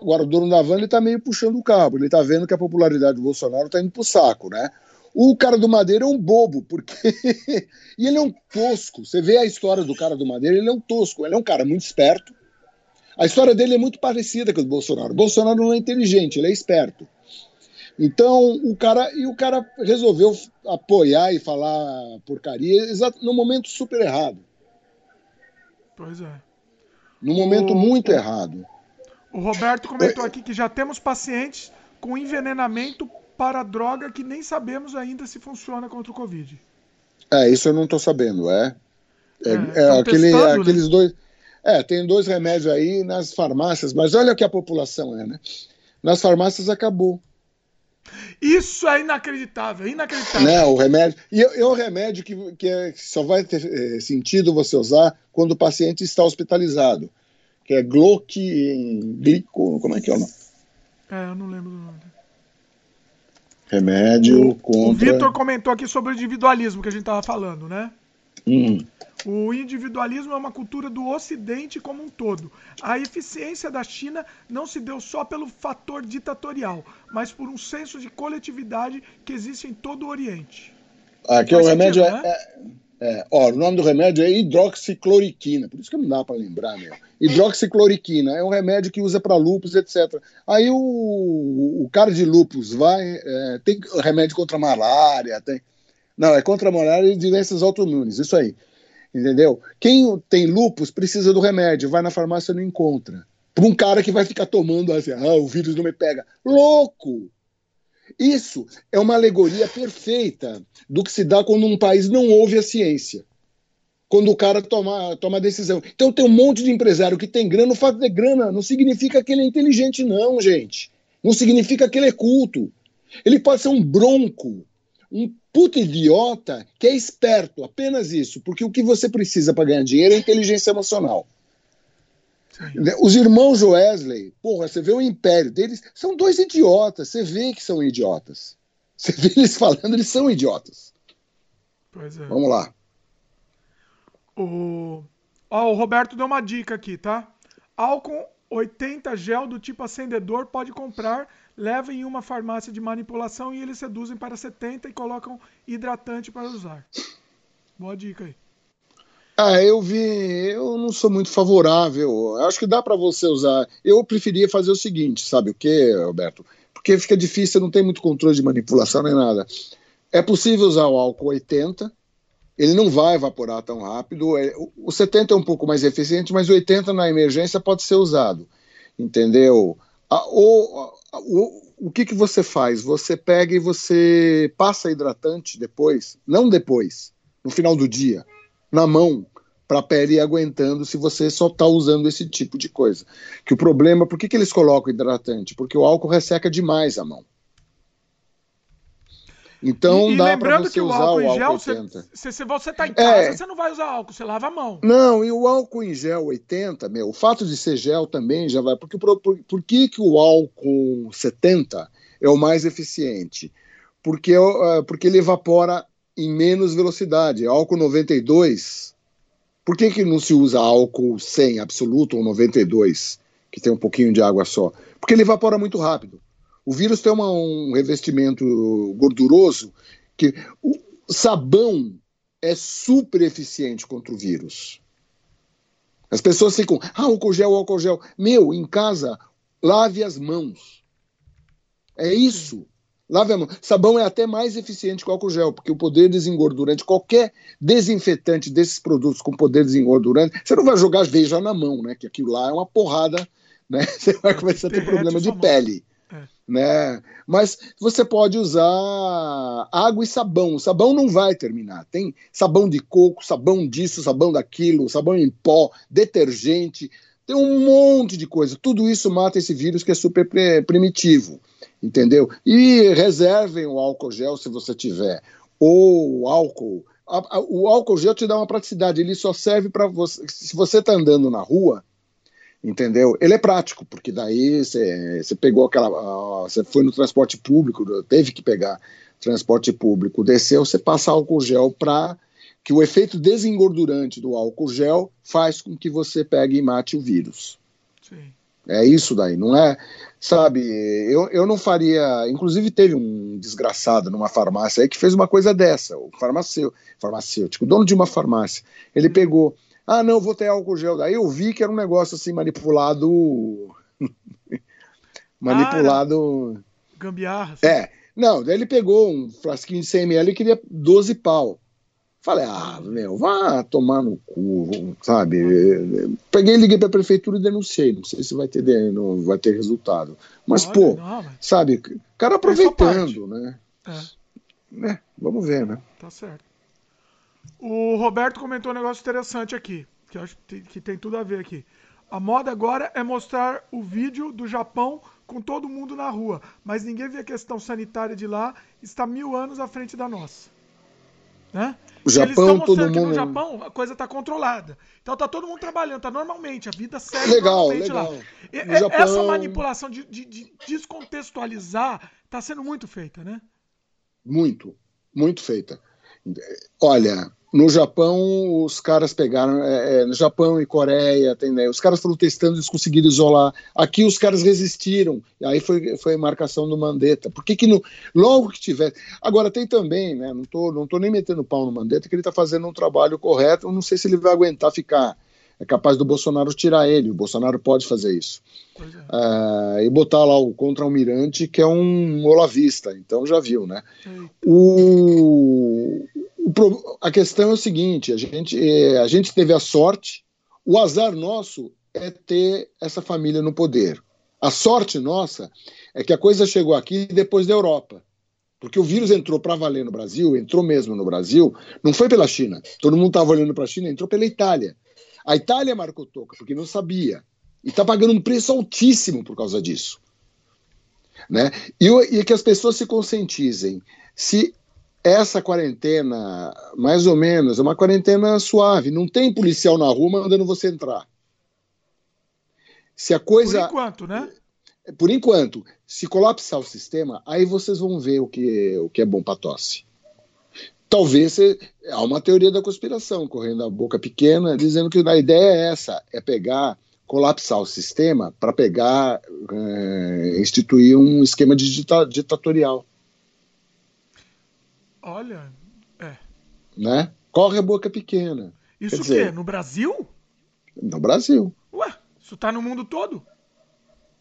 agora o dono do Avan ele tá meio puxando o cabo. Ele tá vendo que a popularidade do Bolsonaro tá indo pro saco, né? O cara do Madeira é um bobo, porque. (laughs) e ele é um tosco. Você vê a história do cara do Madeira, ele é um tosco. Ele é um cara muito esperto. A história dele é muito parecida com a do Bolsonaro. O Bolsonaro não é inteligente, ele é esperto. Então, o cara. E o cara resolveu apoiar e falar porcaria no momento super errado. Pois é. Num momento O- muito errado. O Roberto comentou aqui que já temos pacientes com envenenamento para droga que nem sabemos ainda se funciona contra o Covid. É, isso eu não tô sabendo, é. É, É, é aquele, testando, né? aqueles dois. É, tem dois remédios aí nas farmácias, mas olha o que a população é, né? Nas farmácias acabou. Isso é inacreditável, inacreditável. Né, o remédio. E é é um remédio que, que, é- que só vai ter eh, sentido você usar quando o paciente está hospitalizado. Que é Gloquiglico. Como é que é o nome? É, eu não lembro do nome. Remédio O, o contra. Vitor comentou aqui sobre o individualismo que a gente estava falando, né? Hum. O individualismo é uma cultura do Ocidente como um todo. A eficiência da China não se deu só pelo fator ditatorial, mas por um senso de coletividade que existe em todo o Oriente. Aqui Faz o remédio sentido, é, é, é- Ó, o nome do remédio é hidroxicloroquina. Por isso que não dá para lembrar, meu. Hidroxicloroquina é um remédio que usa para lúpus, etc. Aí o, o cara de lúpus vai. é, tem remédio contra malária, tem. Não, é contra a malária e doenças autoimunes, isso aí. Entendeu? Quem tem lúpus precisa do remédio, vai na farmácia e não encontra. Para um cara que vai ficar tomando assim, ah, o vírus não me pega. Louco! Isso é uma alegoria perfeita do que se dá quando um país não ouve a ciência. Quando o cara toma, toma a decisão. Então tem um monte de empresário que tem grana. O fato de ter grana não significa que ele é inteligente, não, gente. Não significa que ele é culto. Ele pode ser um bronco, um puta idiota que é esperto, apenas isso. Porque o que você precisa para ganhar dinheiro é inteligência emocional. Os irmãos Wesley, porra, você vê o império deles, são dois idiotas. Você vê que são idiotas. Você vê eles falando, eles são idiotas. Pois é. Vamos lá. O... Ó, o Roberto deu uma dica aqui, tá? Álcool 80 gel do tipo acendedor pode comprar, leva em uma farmácia de manipulação e eles reduzem para 70 e colocam hidratante para usar. Boa dica aí. Ah, eu vi, eu não sou muito favorável. Acho que dá para você usar. Eu preferia fazer o seguinte, sabe o que, Roberto? Porque fica difícil, não tem muito controle de manipulação nem nada. É possível usar o álcool 80, ele não vai evaporar tão rápido. É, o- O 70 é um pouco mais eficiente, mas o 80 na emergência pode ser usado. Entendeu? A- o, o que, que você faz? Você pega e você passa hidratante depois, não depois, no final do dia, na mão, para a pele ir aguentando se você só está usando esse tipo de coisa. Que o problema, por que, que eles colocam hidratante? Porque o álcool resseca demais a mão. Então e, dá para lembrando você que o usar álcool o em álcool gel, 80. se, se, você tá em casa, É. você não vai usar álcool, você lava a mão. Não, e o álcool em gel 80, meu, o fato de ser gel também já vai. Porque, por, por, por que, que o álcool 70 é o mais eficiente? Porque, uh, porque ele evapora em menos velocidade. Álcool 92. Por que, que não se usa álcool 100 absoluto ou 92, que tem um pouquinho de água só? Porque ele evapora muito rápido. O vírus tem uma, um revestimento gorduroso que o sabão é super eficiente contra o vírus. As pessoas ficam, ah, álcool gel, álcool gel. Meu, em casa, lave as mãos. É isso. Lave a mão. Sabão é até mais eficiente que o álcool gel, porque o poder desengordurante, qualquer desinfetante desses produtos com poder desengordurante, você não vai jogar veja na mão, né? Que aquilo lá é uma porrada, né? (laughs) Você vai começar a ter Derrete problema de mão. pele. Né? Mas você pode usar água e sabão. O sabão não vai terminar. Tem sabão de coco, sabão disso, sabão daquilo, sabão em pó, detergente. Tem um monte de coisa. Tudo isso mata esse vírus que é super primitivo. Entendeu? E reservem o álcool gel se você tiver. Ou álcool. O álcool gel te dá uma praticidade. Ele só serve para você. Se você está andando na rua, entendeu? Ele é prático, porque daí você pegou aquela. Você foi no transporte público, teve que pegar transporte público, desceu, você passa álcool gel para que o efeito desengordurante do álcool gel faz com que você pegue e mate o vírus. Sim. É isso daí, não é? Sabe, eu, eu não faria. Inclusive, teve um desgraçado numa farmácia aí que fez uma coisa dessa. O farmacêutico, farmacêutico, dono de uma farmácia. Ele pegou. Ah, não, vou ter álcool gel. Daí eu vi que era um negócio assim manipulado. (laughs) manipulado. Gambiarra. assim. É. Não, daí ele pegou um frasquinho de 100 ml e queria 12 pau. Falei, ah, meu, vá tomar no cu, sabe? Peguei, liguei para a prefeitura e denunciei. Não sei se vai ter, não vai ter resultado. Mas, Olha, pô, não, mas... sabe, cara aproveitando, né? É. é. Vamos ver, né? Tá certo. O Roberto comentou um negócio interessante aqui, que acho que tem tudo a ver aqui. A moda agora é mostrar o vídeo do Japão com todo mundo na rua, mas ninguém vê a questão sanitária de lá, está mil anos à frente da nossa. Né? O Japão, todo mundo. no Japão a coisa está controlada. Então tá todo mundo trabalhando, tá normalmente, a vida segue legal, legal. lá. E, Japão... Essa manipulação de, de, de descontextualizar está sendo muito feita, né? Muito, muito feita. Olha, no Japão, os caras pegaram. É, é, no Japão e Coreia, tem, né, os caras foram testando, eles conseguiram isolar. Aqui os caras resistiram. E aí foi, foi a marcação do Mandetta. Por que, que no, logo que tiver. Agora, tem também, né? Não tô, não tô nem metendo pau no Mandetta, que ele está fazendo um trabalho correto. Não sei se ele vai aguentar ficar. É capaz do Bolsonaro tirar ele. O Bolsonaro pode fazer isso. É. e botar lá o contra-almirante, que é um olavista. Então já viu, né? O a questão é o seguinte: a gente, é, a gente teve a sorte, o azar nosso é ter essa família no poder. A sorte nossa é que a coisa chegou aqui depois da Europa. Porque o vírus entrou para valer no Brasil, entrou mesmo no Brasil, não foi pela China. Todo mundo estava olhando para a China, entrou pela Itália. A Itália marcou toca, porque não sabia. E está pagando um preço altíssimo por causa disso. Né? E, e que as pessoas se conscientizem. Se essa quarentena, mais ou menos, é uma quarentena suave. Não tem policial na rua mandando você entrar. Se a coisa. Por enquanto, né? Por enquanto. Se colapsar o sistema, aí vocês vão ver o que, o que é bom para tosse. Talvez há uma teoria da conspiração correndo a boca pequena, dizendo que a ideia é essa: é pegar, colapsar o sistema para pegar, é, instituir um esquema ditatorial. Olha, é. Né? Corre a boca pequena. Isso Quer o dizer, quê? No Brasil? No Brasil. Ué, isso tá no mundo todo?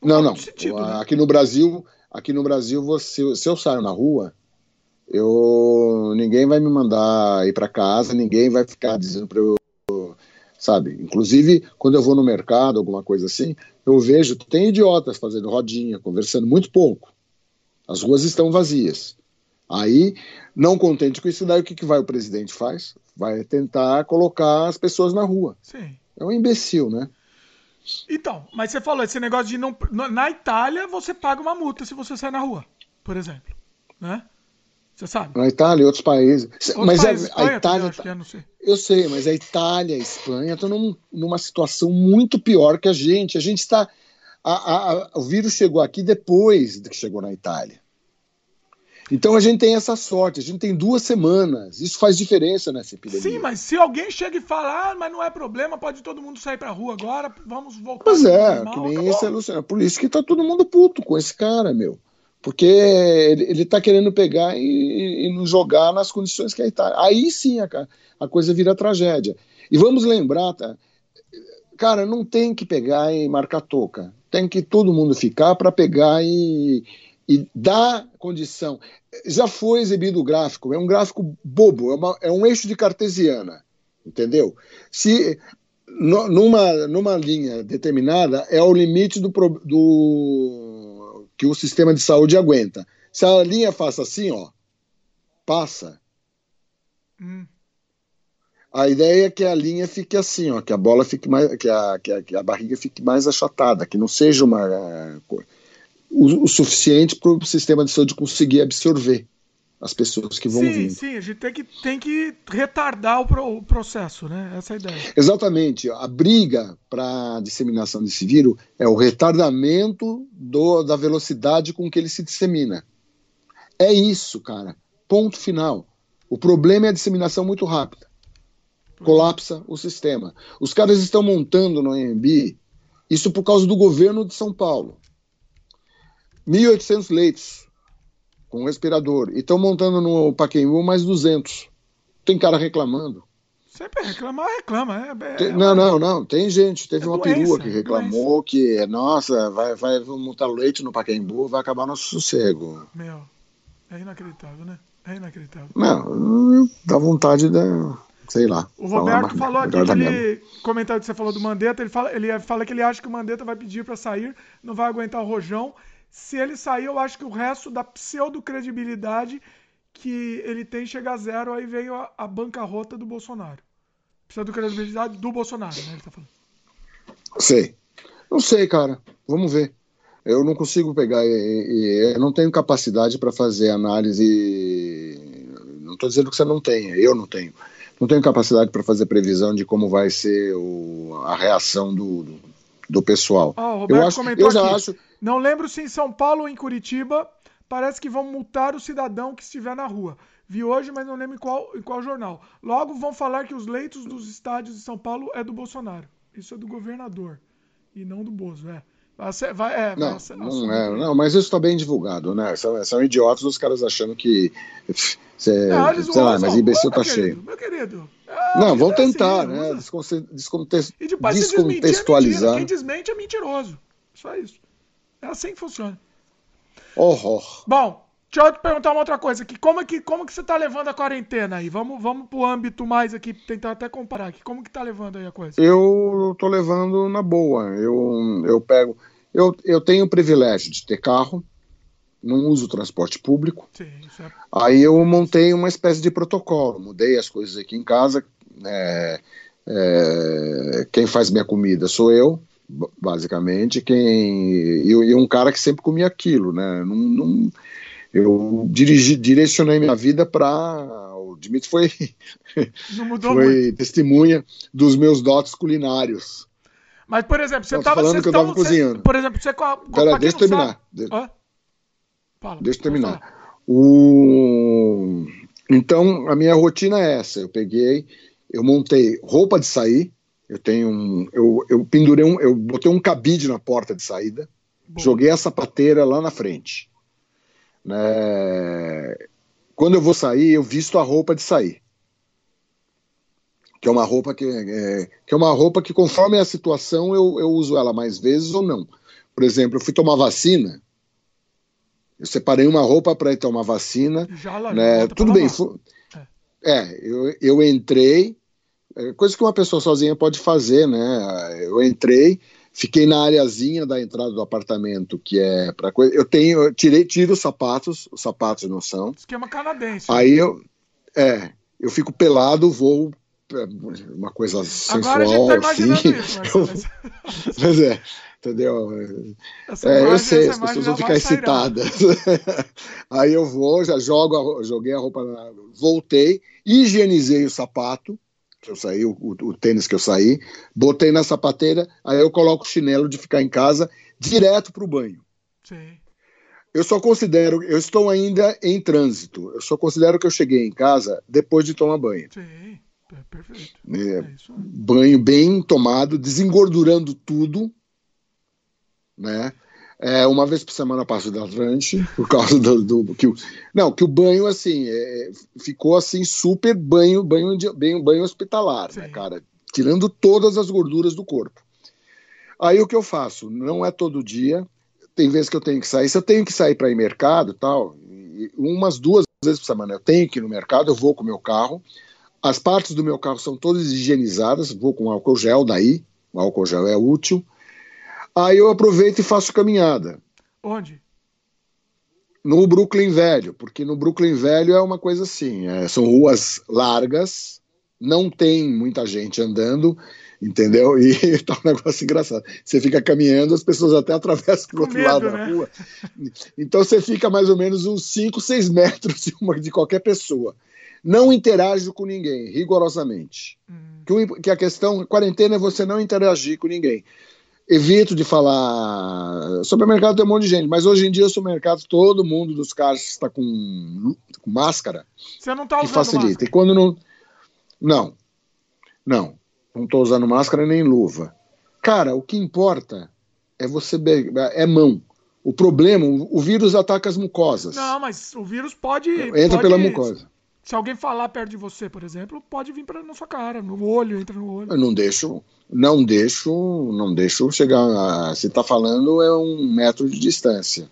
Não, não. Sentido, né? Aqui no Brasil, aqui no Brasil, você, se eu saio na rua, eu ninguém vai me mandar ir para casa, ninguém vai ficar dizendo para eu, sabe? Inclusive, quando eu vou no mercado, alguma coisa assim, eu vejo tem idiotas fazendo rodinha, conversando muito pouco. As ruas estão vazias. Aí, não contente com isso, daí o que, que vai o presidente faz? Vai tentar colocar as pessoas na rua. Sim. É um imbecil, né? Então, mas você falou esse negócio de não. Na Itália, você paga uma multa se você sair na rua, por exemplo. Né? Você sabe? Na Itália e outros países. Outros mas países, a, a Itália. Também, tá... sei. Eu sei, mas a Itália e a Espanha estão num, numa situação muito pior que a gente. A gente está. O vírus chegou aqui depois de que chegou na Itália. Então a gente tem essa sorte, a gente tem duas semanas. Isso faz diferença nessa epidemia. Sim, mas se alguém chega e fala, ah, mas não é problema, pode todo mundo sair pra rua agora, vamos voltar. Pois é, normal, que nem acabou. esse é Luciano. Por isso que tá todo mundo puto com esse cara, meu. Porque ele, ele tá querendo pegar e, e nos jogar nas condições que aí tá. Aí sim a, a coisa vira tragédia. E vamos lembrar, tá? Cara, não tem que pegar e marcar toca. Tem que todo mundo ficar para pegar e, e condição. Já foi exibido o gráfico, é um gráfico bobo, é, uma, é um eixo de cartesiana, entendeu? Se no, numa, numa linha determinada é o limite do, do que o sistema de saúde aguenta. Se a linha faça assim, ó, passa. Hum. A ideia é que a linha fique assim, ó, que a bola fique mais, que a, que a, que a barriga fique mais achatada, que não seja uma uh, o, o suficiente para o sistema de saúde conseguir absorver as pessoas que vão sim, vindo. Sim, a gente tem que, tem que retardar o, pro, o processo, né? Essa é a ideia. Exatamente. A briga para a disseminação desse vírus é o retardamento do, da velocidade com que ele se dissemina. É isso, cara. Ponto final. O problema é a disseminação muito rápida. Colapsa o sistema. Os caras estão montando no AMB isso por causa do governo de São Paulo. 1.800 leitos com respirador. E estão montando no Paquembu mais 200. Tem cara reclamando. Sempre reclamar, reclama. É, é, não, não, não. Tem gente. Teve é uma doença, perua que reclamou que, nossa, vai, vai montar leite no Paquembu, vai acabar nosso sossego. Meu, é inacreditável, né? É inacreditável. Não, dá vontade de. Sei lá. O Roberto falou aqui que ele. Comentário que você falou do Mandetta, ele fala, ele fala que ele acha que o Mandetta vai pedir para sair, não vai aguentar o rojão. Se ele sair, eu acho que o resto da pseudo-credibilidade que ele tem chega a zero, aí veio a, a bancarrota do Bolsonaro. Pseudo-credibilidade do Bolsonaro, né? Ele tá falando. Sei. Não sei, cara. Vamos ver. Eu não consigo pegar, eu não tenho capacidade para fazer análise. Não estou dizendo que você não tenha, eu não tenho. Não tenho capacidade para fazer previsão de como vai ser o, a reação do, do, do pessoal. Oh, eu acho, eu já aqui. acho. Não lembro se em São Paulo ou em Curitiba parece que vão multar o cidadão que estiver na rua. Vi hoje, mas não lembro em qual, em qual jornal. Logo vão falar que os leitos dos estádios de São Paulo é do Bolsonaro. Isso é do governador e não do Bozo, é. Vai, é, não, vai, não, é, não, mas isso está bem divulgado, né? São, são idiotas os caras achando que. (laughs) Cê, não, sei lá, mas imbecil tá cheio. Meu querido. É, não, vão tentar, assim, né? Descontextualizar. E depois descontextualizar. É Quem desmente é mentiroso. Só isso. É assim que funciona. Horror. Bom, Deixa eu te perguntar uma outra coisa aqui. Como, é que, como que você tá levando a quarentena aí? Vamos, vamos pro âmbito mais aqui, tentar até comparar aqui. Como que tá levando aí a coisa? Eu tô levando na boa. Eu, eu pego. Eu, eu tenho o privilégio de ter carro, não uso transporte público. Sim, é... Aí eu montei uma espécie de protocolo, mudei as coisas aqui em casa. É, é, quem faz minha comida sou eu, basicamente. Quem e, e um cara que sempre comia aquilo, né? Não, não eu dirigi, direcionei minha vida para. O Dimitri foi, (laughs) foi testemunha dos meus dotes culinários. Mas, por exemplo, você estava falando que eu estava cozinhando. Por exemplo, você. Pera, deixa eu terminar. Sabe... Fala, deixa eu terminar. O... Então, a minha rotina é essa. Eu peguei, eu montei roupa de sair. Eu tenho um. Eu, eu pendurei um. Eu botei um cabide na porta de saída. Joguei a sapateira lá na frente. Né? Quando eu vou sair, eu visto a roupa de sair. Que é uma roupa que é, que é uma roupa que, conforme a situação, eu, eu uso ela mais vezes ou não. Por exemplo, eu fui tomar vacina, eu separei uma roupa para ir tomar vacina. Já lá, né? Tudo bem. É, é eu, eu entrei, é, coisa que uma pessoa sozinha pode fazer, né? Eu entrei, Fiquei na areazinha da entrada do apartamento, que é para coisa. Eu tenho, eu tirei, tiro os sapatos, os sapatos não são. Esquema canadense. Aí eu, é, eu fico pelado, vou é, uma coisa sensual, tá assim. Isso, (laughs) mas, (laughs) mas é, entendeu? É, eu sei, as pessoas vão ficar excitadas. (laughs) Aí eu vou, já jogo, joguei a roupa, voltei, higienizei o sapato que eu saí, o, o, tênis que eu saí, botei na sapateira, aí eu coloco o chinelo de ficar em casa direto para o banho. Sim. Eu só considero, eu estou ainda em trânsito, eu só considero que eu cheguei em casa depois de tomar banho. Sim, é perfeito. É, é banho bem tomado, desengordurando tudo, né? É, uma vez por semana passo hidratante, por causa do, do, que o, não, que o banho assim é, ficou assim super banho, banho de, banho, banho hospitalar, né, cara, tirando todas as gorduras do corpo. Aí o que eu faço? Não é todo dia, tem vezes que eu tenho que sair. Se eu tenho que sair para ir mercado, tal, umas duas vezes por semana eu tenho que ir no mercado, eu vou com o meu carro. As partes do meu carro são todas higienizadas, vou com álcool gel daí, o álcool gel é útil. Aí eu aproveito e faço caminhada. Onde? No Brooklyn Velho, porque no Brooklyn Velho é uma coisa assim: é, são ruas largas, não tem muita gente andando, entendeu? E (laughs) tá um negócio engraçado. Você fica caminhando, as pessoas até atravessam para o outro medo, lado né? da rua. Então você fica mais ou menos uns 5, 6 metros de, uma, de qualquer pessoa. Não interage com ninguém, rigorosamente. Hum. Que, que a questão, quarentena é você não interagir com ninguém evito de falar. Supermercado tem um monte de gente, mas hoje em dia, o supermercado, todo mundo dos caras está com, com, máscara. Você não está usando facilita. Máscara. E quando não. Não. Não. Não estou usando máscara nem luva. Cara, o que importa é você. É mão. O problema, o vírus ataca as mucosas. Não, mas o vírus pode. Entra pode... pela mucosa. Se alguém falar perto de você, por exemplo, pode vir para na sua cara, no olho, entra no olho. Eu não deixo, não deixo, não deixo chegar. A, se está falando é um metro de distância.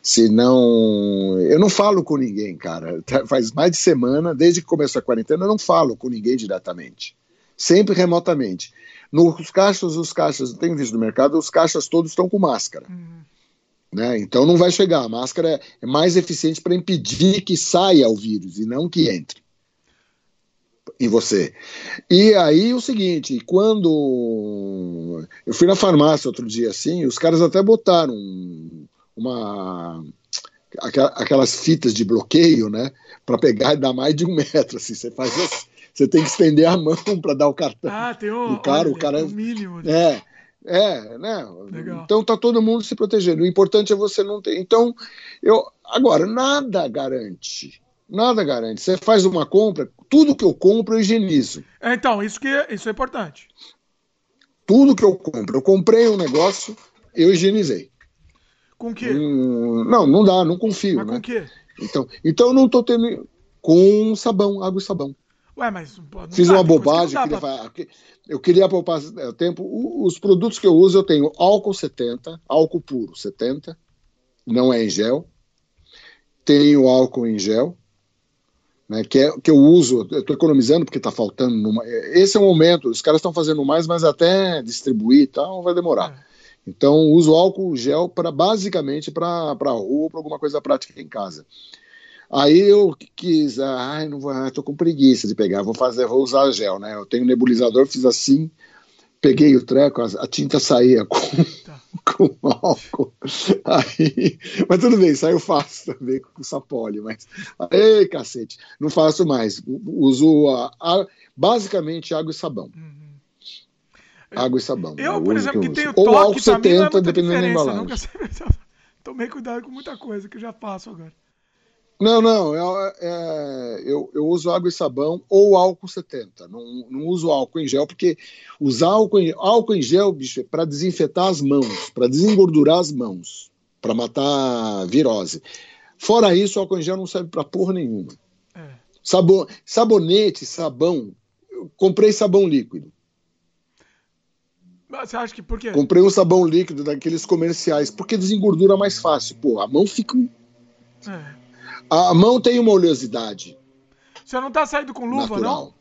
Se não. Eu não falo com ninguém, cara. Faz mais de semana, desde que começou a quarentena, eu não falo com ninguém diretamente. Sempre remotamente. Nos caixas, os caixas, eu tenho visto no mercado, os caixas todos estão com máscara. Uhum. Né? Então não vai chegar. A máscara é, é mais eficiente para impedir que saia o vírus e não que entre em você. E aí o seguinte, quando eu fui na farmácia outro dia assim, os caras até botaram uma aquelas fitas de bloqueio, né, para pegar e dar mais de um metro, assim, você faz assim, você tem que estender a mão para dar o cartão. Ah, tem um, o cara, olha, o cara um mínimo. De... É, é, né? Legal. Então tá todo mundo se protegendo. O importante é você não ter. Então, eu agora nada garante Nada garante. Você faz uma compra, tudo que eu compro eu higienizo. É, então, isso, que é, isso é importante. Tudo que eu compro. Eu comprei um negócio, eu higienizei. Com o quê? Hum, não, não dá, não confio. Mas né? com o quê? Então, então eu não tô tendo. Com sabão, água e sabão. Ué, mas. Fiz uma bobagem. Queria, pra... Eu queria poupar é, tempo. Os produtos que eu uso, eu tenho álcool 70, álcool puro 70, não é em gel. Tenho álcool em gel né, que, é, que eu uso, eu estou economizando porque está faltando. Numa, esse é o momento, os caras estão fazendo mais, mas até distribuir e tal vai demorar. É. Então, uso álcool gel para basicamente para a rua, para alguma coisa prática em casa. Aí eu quis, ai, não vou, ah, tô com preguiça de pegar, vou fazer, vou usar gel, né? Eu tenho um nebulizador, fiz assim, peguei o treco, a, a tinta saía com, tá. (laughs) com álcool. Aí, mas tudo bem, saiu fácil também com sapólio, mas. Ei, cacete, não faço mais. Uso a, a, basicamente água e sabão. Uhum. Água e sabão. Eu, por exemplo, que, que tenho toque, Ou álcool 70, é dependendo da embalagem. Nunca... (laughs) Tomei cuidado com muita coisa que eu já faço agora. Não, não, é, é, eu, eu, uso água e sabão ou álcool 70. Não, não uso álcool em gel, porque usar álcool em, álcool em gel, bicho, é para desinfetar as mãos, para desengordurar as mãos, para matar virose. Fora isso, álcool em gel não serve para porra nenhuma. É. Sabon, sabonete, sabão. Eu comprei sabão líquido. Mas você acha que por quê? Comprei um sabão líquido daqueles comerciais, porque desengordura mais fácil. Pô, a mão fica. É. A mão tem uma oleosidade. Você não tá saindo com luva, natural.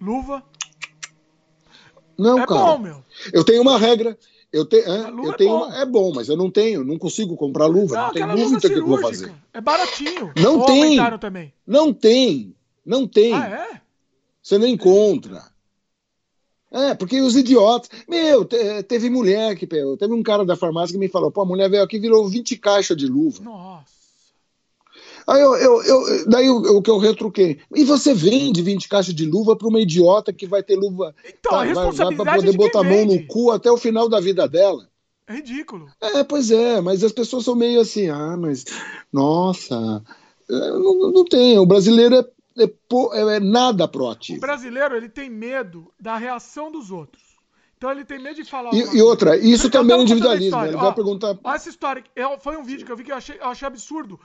não? Luva? Não, é cara. bom, meu. Eu tenho uma regra. Eu, te, é, eu é tenho bom. Uma, é bom, mas eu não tenho, não consigo comprar luva. Não, não tem luva que eu vou fazer. É baratinho. Não Ou tem. Também. Não tem. Não tem. Ah, é? Você não encontra. É, porque os idiotas. Meu, teve mulher que. Teve um cara da farmácia que me falou: pô, a mulher veio aqui e virou 20 caixas de luva. Nossa. Aí eu, eu, eu daí o, que eu retruquei. E você vende 20 caixas de luva para uma idiota que vai ter luva. Então, tá, a responsabilidade vai, vai poder botar a mão no cu até o final da vida dela. É ridículo. É, pois é, mas as pessoas são meio assim, ah, mas nossa, é, não, não tem. O brasileiro é, é, é, é nada proativo. O brasileiro ele tem medo da reação dos outros. Então ele tem medo de falar. E, e outra, isso também é individualismo. Ele vai perguntar. Olha essa história. foi um vídeo que eu vi que eu achei, eu achei absurdo.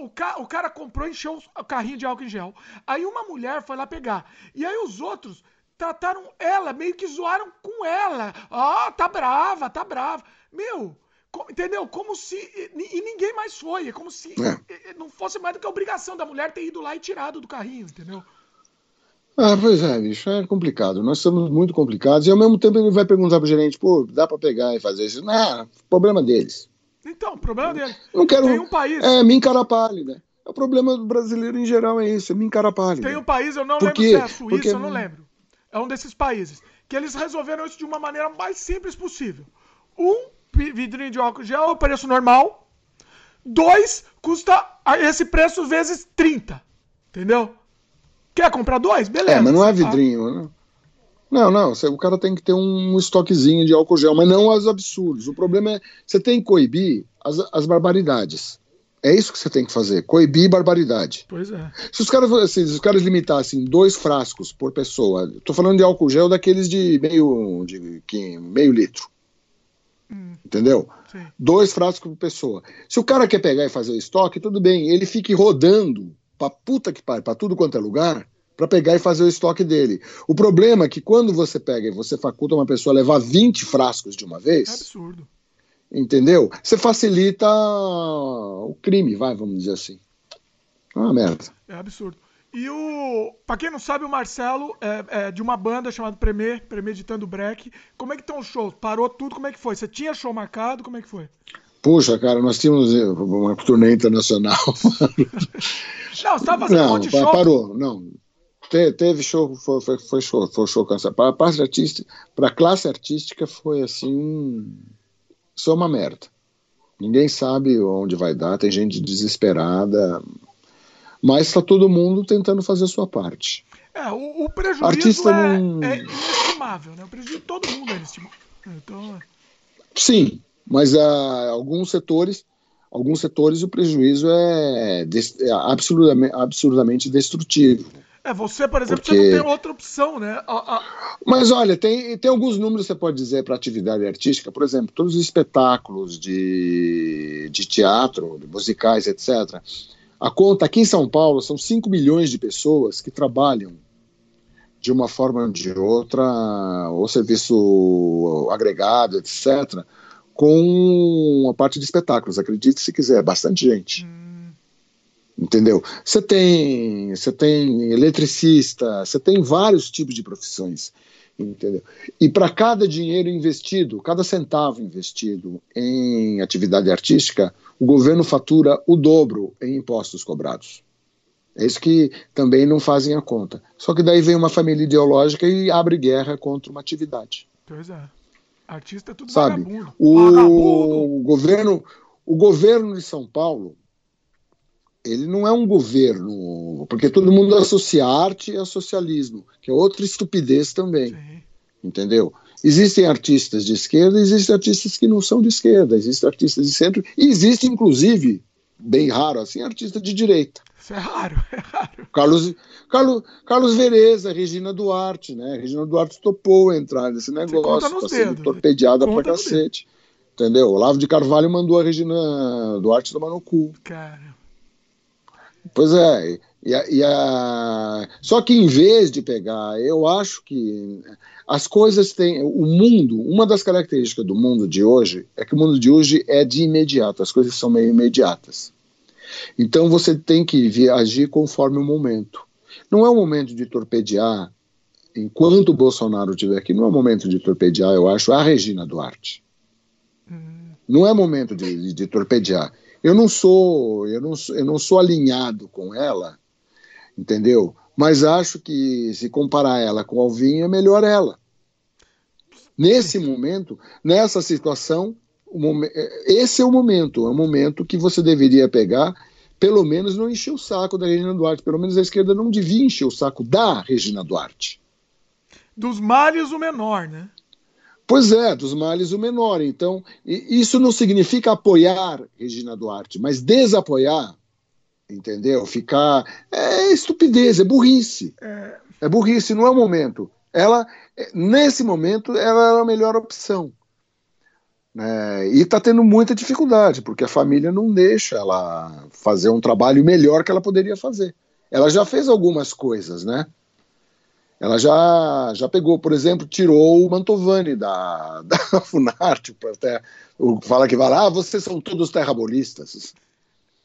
O, ca, o cara comprou e encheu o carrinho de álcool em gel. Aí uma mulher foi lá pegar. E aí os outros trataram ela, meio que zoaram com ela. Ó, oh, tá brava, tá brava. Meu, entendeu? Como se. E, ninguém mais foi. É como se é. não fosse mais do que a obrigação da mulher ter ido lá e tirado do carrinho, entendeu? Ah, pois é, bicho, é complicado. Nós estamos muito complicados e ao mesmo tempo ele vai perguntar pro gerente, pô, dá para pegar e fazer isso? Não, problema deles. Então, problema deles. Não quero. Tem um país. É, me encara pálida. O problema do brasileiro em geral é isso, é me encara pálida. Tem um país, eu não lembro se é a Suíça, Porque... eu não lembro. É um desses países. Que eles resolveram isso de uma maneira mais simples possível. Um vidrinho de álcool gel é o preço normal. Dois custa esse preço vezes 30. Entendeu? Quer comprar dois? Beleza. É, mas não é vidrinho, né? Não, não, o cara tem que ter um estoquezinho de álcool gel, mas não os absurdos. O problema é você tem que coibir as, as barbaridades. É isso que você tem que fazer, coibir barbaridade. Pois é. Se os caras, assim, se os caras limitassem dois frascos por pessoa, tô falando de álcool gel daqueles de meio, de, que, meio litro. Hum. Entendeu? Sim. Dois frascos por pessoa. Se o cara quer pegar e fazer o estoque, tudo bem, ele fique rodando pra puta que pariu, pra tudo quanto é lugar, para pegar e fazer o estoque dele. O problema é que quando você pega e você faculta uma pessoa levar 20 frascos de uma vez. É absurdo. Entendeu? Você facilita o crime, vai, vamos dizer assim. É uma merda. É absurdo. E o. Pra quem não sabe, o Marcelo é, é de uma banda chamada Premier, Premeditando Break. Como é que estão os shows? Parou tudo? Como é que foi? Você tinha show marcado? Como é que foi? Puxa, cara, nós tínhamos uma turnê internacional. (laughs) não, você tava fazendo não, um monte de show? Parou, não. Te, teve show, foi, foi, foi show, foi show cansado. Para a parte artística, para a classe artística foi assim um. É uma merda. Ninguém sabe onde vai dar, tem gente desesperada, mas está todo mundo tentando fazer a sua parte. É, o, o prejuízo Artista é, não... é inestimável, né? O prejuízo de todo mundo é inestimável. Então... É. Sim, mas uh, alguns setores, alguns setores o prejuízo é, é absurdamente, absurdamente destrutivo. É, você, por exemplo, Porque... você não tem outra opção, né? A, a... Mas olha, tem, tem alguns números que você pode dizer para atividade artística, por exemplo, todos os espetáculos de, de teatro, de musicais, etc. A conta aqui em São Paulo são 5 milhões de pessoas que trabalham de uma forma ou de outra, ou serviço agregado, etc., com a parte de espetáculos. Acredite se quiser, bastante gente. Hum. Entendeu? Você tem, você tem eletricista, você tem vários tipos de profissões. Entendeu? E para cada dinheiro investido, cada centavo investido em atividade artística, o governo fatura o dobro em impostos cobrados. É isso que também não fazem a conta. Só que daí vem uma família ideológica e abre guerra contra uma atividade. Pois é. Artista é tudo Sabe, vagabundo. O, vagabundo. governo, o governo de São Paulo, ele não é um governo, porque todo mundo associa arte a socialismo, que é outra estupidez também. Sim. Entendeu? Existem artistas de esquerda, existem artistas que não são de esquerda, existem artistas de centro, e existe, inclusive, bem raro assim, artista de direita. Isso é raro, (laughs) é raro. Carlos, Carlos, Carlos Vereza, Regina Duarte, né? Regina Duarte topou entrar nesse negócio, tá sendo torpedeada pra cacete. Entendeu? Olavo de Carvalho mandou a Regina Duarte tomar no cu. Cara. Pois é. E a, e a... Só que em vez de pegar, eu acho que as coisas têm. O mundo, uma das características do mundo de hoje é que o mundo de hoje é de imediato, as coisas são meio imediatas. Então você tem que agir conforme o momento. Não é o momento de torpedear, enquanto o Bolsonaro estiver aqui, não é o momento de torpedear, eu acho, a Regina Duarte. Hum. Não é momento de, de, de, torpedear. Eu não sou, eu não sou, eu não sou alinhado com ela, entendeu? Mas acho que se comparar ela com Alvin, é melhor ela. Nesse momento, nessa situação, esse é o momento, é o momento que você deveria pegar, pelo menos não encher o saco da Regina Duarte, pelo menos a esquerda não devia encher o saco da Regina Duarte. Dos males o menor, né? Pois é, dos males o menor. Então, isso não significa apoiar Regina Duarte, mas desapoiar, entendeu? Ficar. É estupidez, é burrice. É, é burrice, não é o momento. Ela, nesse momento, ela é a melhor opção. É, e está tendo muita dificuldade, porque a família não deixa ela fazer um trabalho melhor que ela poderia fazer. Ela já fez algumas coisas, né? Ela já, já pegou, por exemplo, tirou o Mantovani da, (laughs) da Funarte, até, fala que vai lá, ah, vocês são todos terrabolistas.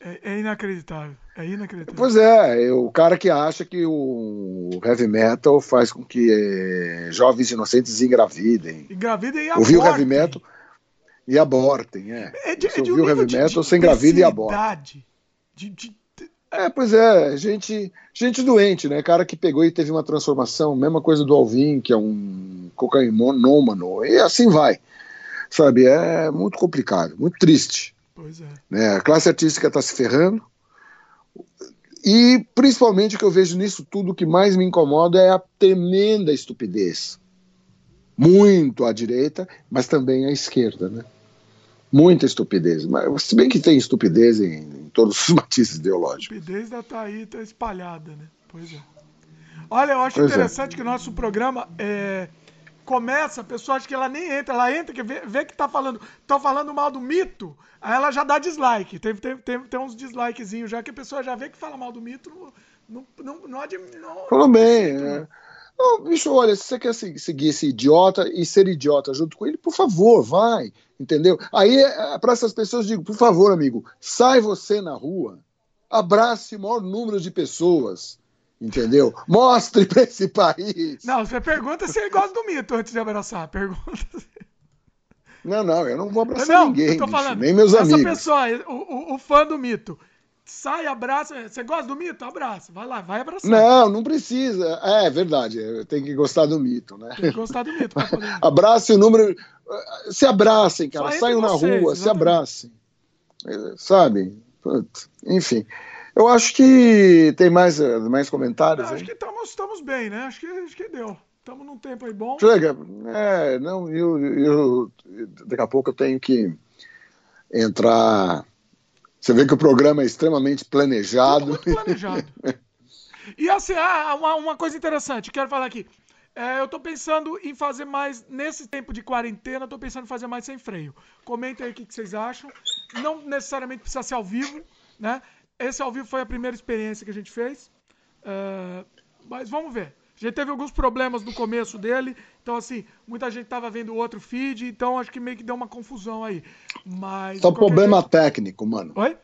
É, é, inacreditável, é inacreditável. Pois é, o cara que acha que o heavy metal faz com que é, jovens inocentes engravidem. Engravidem e abortem. Ouviu heavy metal e abortem, é. é de, Você é de ouviu um heavy metal, você engravida e aborta. De, de, é, pois é, gente, gente doente, né? Cara que pegou e teve uma transformação, mesma coisa do Alvin, que é um cocainômano, e assim vai. Sabe, é muito complicado, muito triste. Pois é. Né? A classe artística está se ferrando. E principalmente o que eu vejo nisso tudo, o que mais me incomoda é a tremenda estupidez. Muito à direita, mas também à esquerda, né? Muita estupidez. Mas, se bem que tem estupidez em, em todos os (laughs) matizes ideológicos. Estupidez ainda está aí, está espalhada, né? Pois é. Olha, eu acho pois é. interessante é. que o nosso programa é, começa, a pessoa acha que ela nem entra, ela entra, que vê, vê que tá falando, tá falando mal do mito, aí ela já dá dislike. Tem, tem, tem, tem uns dislikezinhos já que a pessoa já vê que fala mal do mito, não, não, não, não, não Falou bem, é. Oh, bicho, olha, se você quer seguir esse idiota e ser idiota junto com ele, por favor, vai, entendeu? Aí, é, para essas pessoas, digo, por favor, amigo, sai você na rua, abrace o maior número de pessoas, entendeu? Mostre para esse país. Não, você pergunta se ele gosta do mito antes de abraçar. Pergunta. Não, não, eu não vou abraçar não, ninguém, bicho, falando, nem meus essa amigos. Essa pessoa, o, o, o fã do mito, sai, abraça. Você gosta do mito? Abraça. Vai lá, vai abraçar. Não, não precisa. É, é verdade, tem que gostar do mito, né? Tem que gostar do mito. Poder... (laughs) Abrace o número. Se abracem, cara. Saiam na rua, exatamente. se abracem. É, sabe? Enfim. Eu acho que tem mais, mais comentários. acho que estamos bem, né? Acho que, acho que deu. Estamos num tempo aí bom. Chega. É, não, eu, eu, daqui a pouco eu tenho que entrar você vê que o programa é extremamente planejado. Muito planejado. (laughs) e assim, ah, uma, uma coisa interessante, quero falar aqui. É, eu tô pensando em fazer mais, nesse tempo de quarentena, tô pensando em fazer mais sem freio. Comentem aí o que, que vocês acham. Não necessariamente precisa ser ao vivo, né? Esse ao vivo foi a primeira experiência que a gente fez. Uh, mas vamos ver. A gente teve alguns problemas no começo dele, então assim, muita gente tava vendo outro feed, então acho que meio que deu uma confusão aí. Mas. Só problema jeito... técnico, mano. Oi?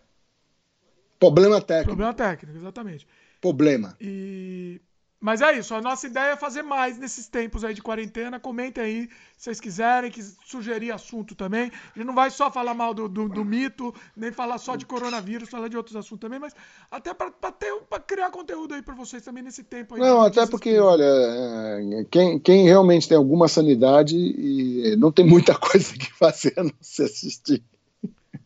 Problema técnico. Problema técnico, exatamente. Problema. E mas é isso, a nossa ideia é fazer mais nesses tempos aí de quarentena. Comentem aí se vocês quiserem, que sugerir assunto também. A gente não vai só falar mal do, do, do mito, nem falar só de coronavírus, falar de outros assuntos também, mas até para criar conteúdo aí para vocês também nesse tempo aí. Não, até porque, olha, é, quem, quem realmente tem alguma sanidade e não tem muita (laughs) coisa que fazer a não se assistir.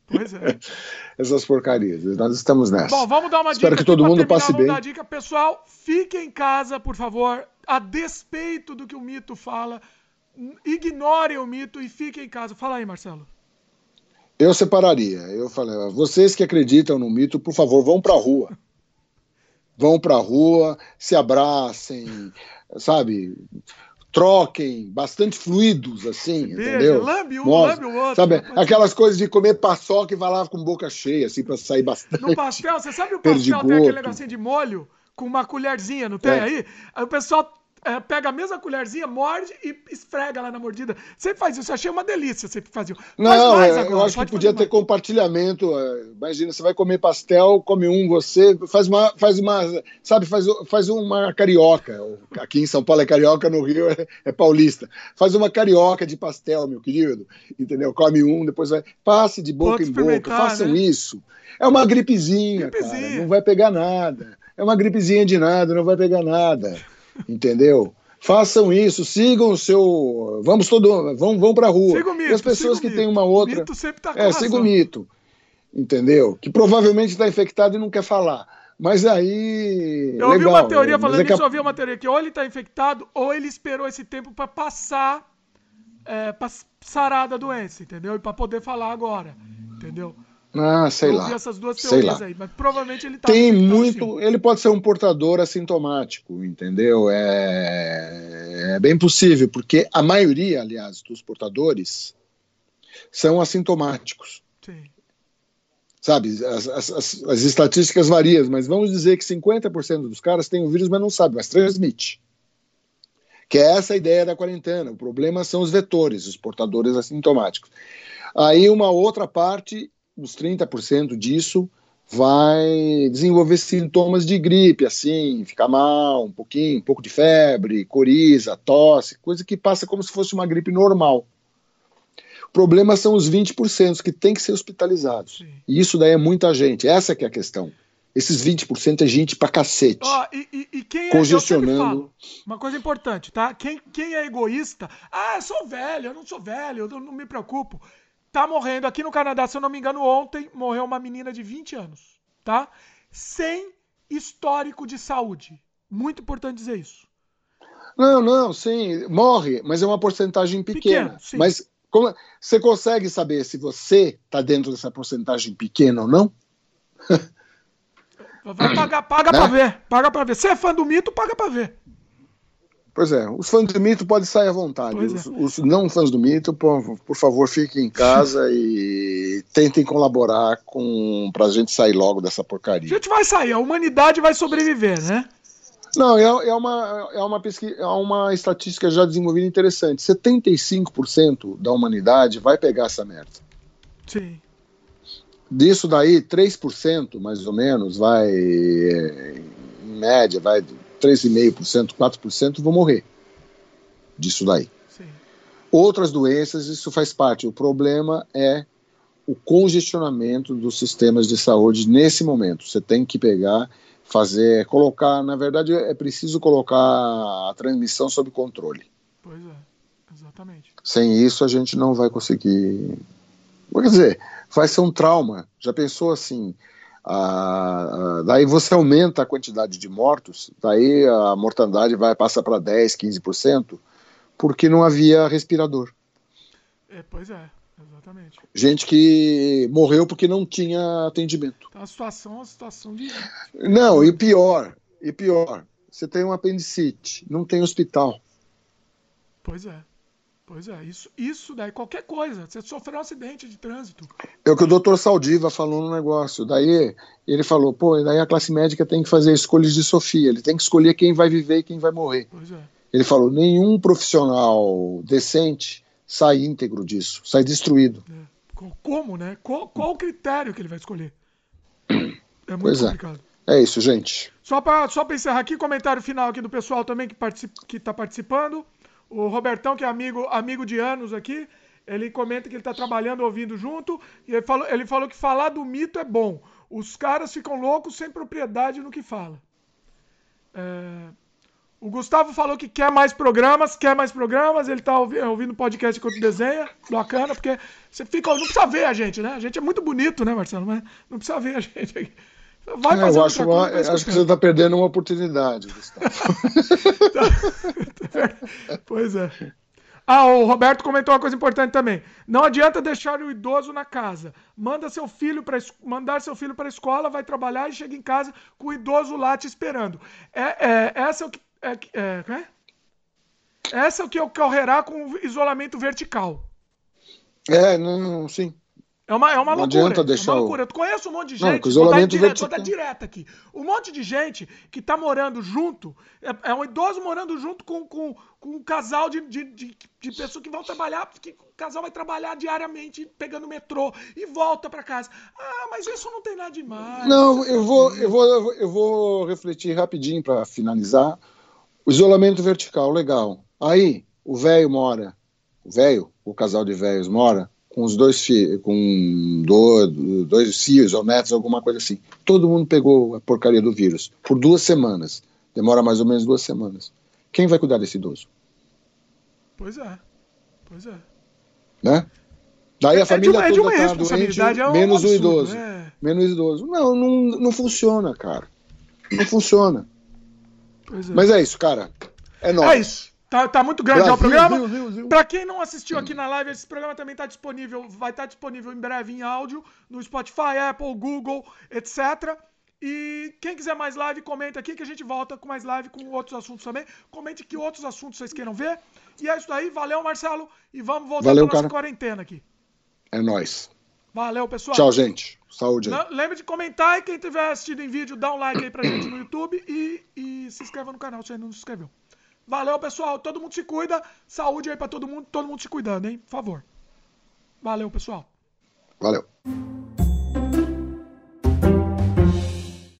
Pois é. (laughs) Essas porcarias. Nós estamos nessa. Bom, vamos dar uma Espero dica. que todo mundo passe bem. Dar dica. Pessoal, fique em casa, por favor. A despeito do que o mito fala, ignorem o mito e fiquem em casa. Fala aí, Marcelo. Eu separaria. Eu falei, vocês que acreditam no mito, por favor, vão para a rua. (laughs) Vão para a rua, se abracem, sabe? Troquem, bastante fluidos, assim, Beijo, entendeu? Lambe um, Mostra, lambe o outro. Sabe, aquelas coisas de comer paçoca e vai lá com boca cheia, assim, pra sair bastante. No pastel, você sabe o pastel tem aquele negocinho de molho? Com uma colherzinha, não tem é. aí? Aí o pessoal é, pega a mesma colherzinha, morde e esfrega lá na mordida. Sempre faz isso, eu achei uma delícia sempre fazia. Não, é, agora, eu acho que podia ter mais. compartilhamento. É, imagina, você vai comer pastel, come um você, faz uma, faz uma sabe, faz, faz uma carioca. Aqui em São Paulo é carioca, no Rio é, é paulista. Faz uma carioca de pastel, meu querido, entendeu? Come um, depois vai, passe de boca Pode em boca, façam né? isso. É uma gripezinha, gripezinha, cara, não vai pegar nada. É uma gripezinha de nada, não vai pegar nada entendeu? Façam isso, sigam o seu. Vamos todo, vão, vão para rua. Siga o mito, e as pessoas que têm uma outra. O mito sempre tá é, siga o mito, entendeu? Que provavelmente está infectado e não quer falar. Mas aí. Eu ouvi uma teoria falando é isso, eu ouvi uma teoria que ou ele está infectado ou ele esperou esse tempo para passar, é, pra sarar da doença, entendeu? E para poder falar agora, entendeu? Ah, sei eu lá. essas duas teorias aí, mas provavelmente ele tá Tem muito. Ele pode ser um portador assintomático, entendeu? É, é bem possível, porque a maioria, aliás, dos portadores são assintomáticos. Sim. Sabe, as, as, as, as estatísticas variam, mas vamos dizer que 50% dos caras têm o vírus, mas não sabe, mas transmite. Que é essa a ideia da quarentena. O problema são os vetores, os portadores assintomáticos. Aí uma outra parte uns 30% disso vai desenvolver sintomas de gripe, assim, ficar mal, um pouquinho, um pouco de febre, coriza, tosse, coisa que passa como se fosse uma gripe normal. O problema são os 20% que tem que ser hospitalizados. Sim. E isso daí é muita gente, essa que é a questão. Esses 20% é gente pra cacete. Oh, e, e, e quem é, congestionando. uma coisa importante, tá? Quem, quem é egoísta, ah, eu sou velho, eu não sou velho, eu não me preocupo tá morrendo aqui no Canadá, se eu não me engano, ontem morreu uma menina de 20 anos, tá? Sem histórico de saúde. Muito importante dizer isso. Não, não, sim, morre, mas é uma porcentagem pequena. Pequeno, mas como, você consegue saber se você está dentro dessa porcentagem pequena ou não? Vai pagar, paga (laughs) né? para ver, paga para ver. Se é fã do mito, paga para ver. Pois é, os fãs do mito podem sair à vontade. Os, é. os, não fãs do mito, por, por favor, fiquem em casa (laughs) e tentem colaborar com pra gente sair logo dessa porcaria. A gente vai sair, a humanidade vai sobreviver, né? Não, é, é, uma, é, uma pesquisa, é uma estatística já desenvolvida interessante. 75% da humanidade vai pegar essa merda. Sim. Disso daí, 3% mais ou menos vai, em média, vai 3,5%, 4% vão morrer disso daí. Sim. Outras doenças, isso faz parte. O problema é o congestionamento dos sistemas de saúde nesse momento. Você tem que pegar, fazer, colocar, na verdade é preciso colocar a transmissão sob controle. Pois é, exatamente. Sem isso a gente não vai conseguir. Quer dizer, vai ser um trauma. Já pensou assim? Ah, daí você aumenta a quantidade de mortos, daí a mortandade vai passar para 10, 15%, porque não havia respirador. É, pois é. Exatamente. Gente que morreu porque não tinha atendimento. Então a situação é uma situação de. Não, e pior, e pior, você tem um apendicite, não tem hospital. Pois é. Pois é, isso, isso daí, qualquer coisa. Você sofreu um acidente de trânsito. É o que o doutor Saldiva falou no negócio. Daí ele falou, pô, daí a classe médica tem que fazer escolhas de Sofia. Ele tem que escolher quem vai viver e quem vai morrer. Pois é. Ele falou, nenhum profissional decente sai íntegro disso, sai destruído. É. Como, né? Qual, qual, o critério que ele vai escolher? (clears throat) É muito pois é. complicado. É. é isso, gente. Só para só encerrar aqui, comentário final aqui do pessoal também que, participa, que tá participando. O Robertão, que é amigo, amigo de anos aqui, ele comenta que ele está trabalhando ouvindo junto. E ele falou, ele falou que falar do mito é bom. Os caras ficam loucos sem propriedade no que fala. É, o Gustavo falou que quer mais programas, quer mais programas. Ele tá ouvindo podcast enquanto desenha. Bacana, porque você fica. Não precisa ver a gente, né? A gente é muito bonito, né, Marcelo? Mas não precisa ver a (laughs) gente aqui. Vai fazer eu acho, uma, coisa, acho que você está perdendo uma oportunidade, Gustavo. (laughs) (laughs) pois é. Ah, o Roberto comentou uma coisa importante também. Não adianta deixar o idoso na casa. Manda seu filho para mandar seu filho para a escola, vai trabalhar e chega em casa com o idoso lá te esperando. É, é essa é o que é, é, é? Essa é o que ocorrerá com isolamento vertical. É, não, sim. É uma, é uma não loucura. Adianta deixar é uma loucura. Eu conheço um monte de gente. Não, isolamento vou, dar vou dar direto aqui. Um monte de gente que tá morando junto. É, é um idoso morando junto com, com, com um casal de, de, de, de pessoas que vão trabalhar. Que o casal vai trabalhar diariamente pegando metrô e volta para casa. Ah, mas isso não tem nada demais. Não, eu vou, eu vou, eu vou refletir rapidinho para finalizar. O isolamento vertical, legal. Aí, o velho mora, o velho, o casal de velhos mora com os dois filhos, com dois, filhos ou netos, alguma coisa assim. Todo mundo pegou a porcaria do vírus por duas semanas. Demora mais ou menos duas semanas. Quem vai cuidar desse idoso? Pois é. Pois é. Né? Daí a é família de, toda é tá doente, é um menos absurdo, o idoso. É. Menos o idoso. Não, não, não funciona, cara. Não funciona. É. Mas é isso, cara. É nóis. É isso. Tá, tá muito grande Brasil, o programa. Pra quem não assistiu aqui na live, esse programa também tá disponível, vai estar tá disponível em breve em áudio no Spotify, Apple, Google, etc. E quem quiser mais live, comenta aqui que a gente volta com mais live com outros assuntos também. Comente que outros assuntos vocês queiram ver. E é isso aí. Valeu, Marcelo. E vamos voltar Valeu, pra nossa cara. quarentena aqui. É nóis. Valeu, pessoal. Tchau, gente. Saúde. Lembre de comentar e quem tiver assistido em vídeo, dá um like aí pra gente no YouTube e, e se inscreva no canal se ainda não se inscreveu. Valeu, pessoal. Todo mundo se cuida. Saúde aí pra todo mundo. Todo mundo se cuidando, hein? Por favor. Valeu, pessoal. Valeu.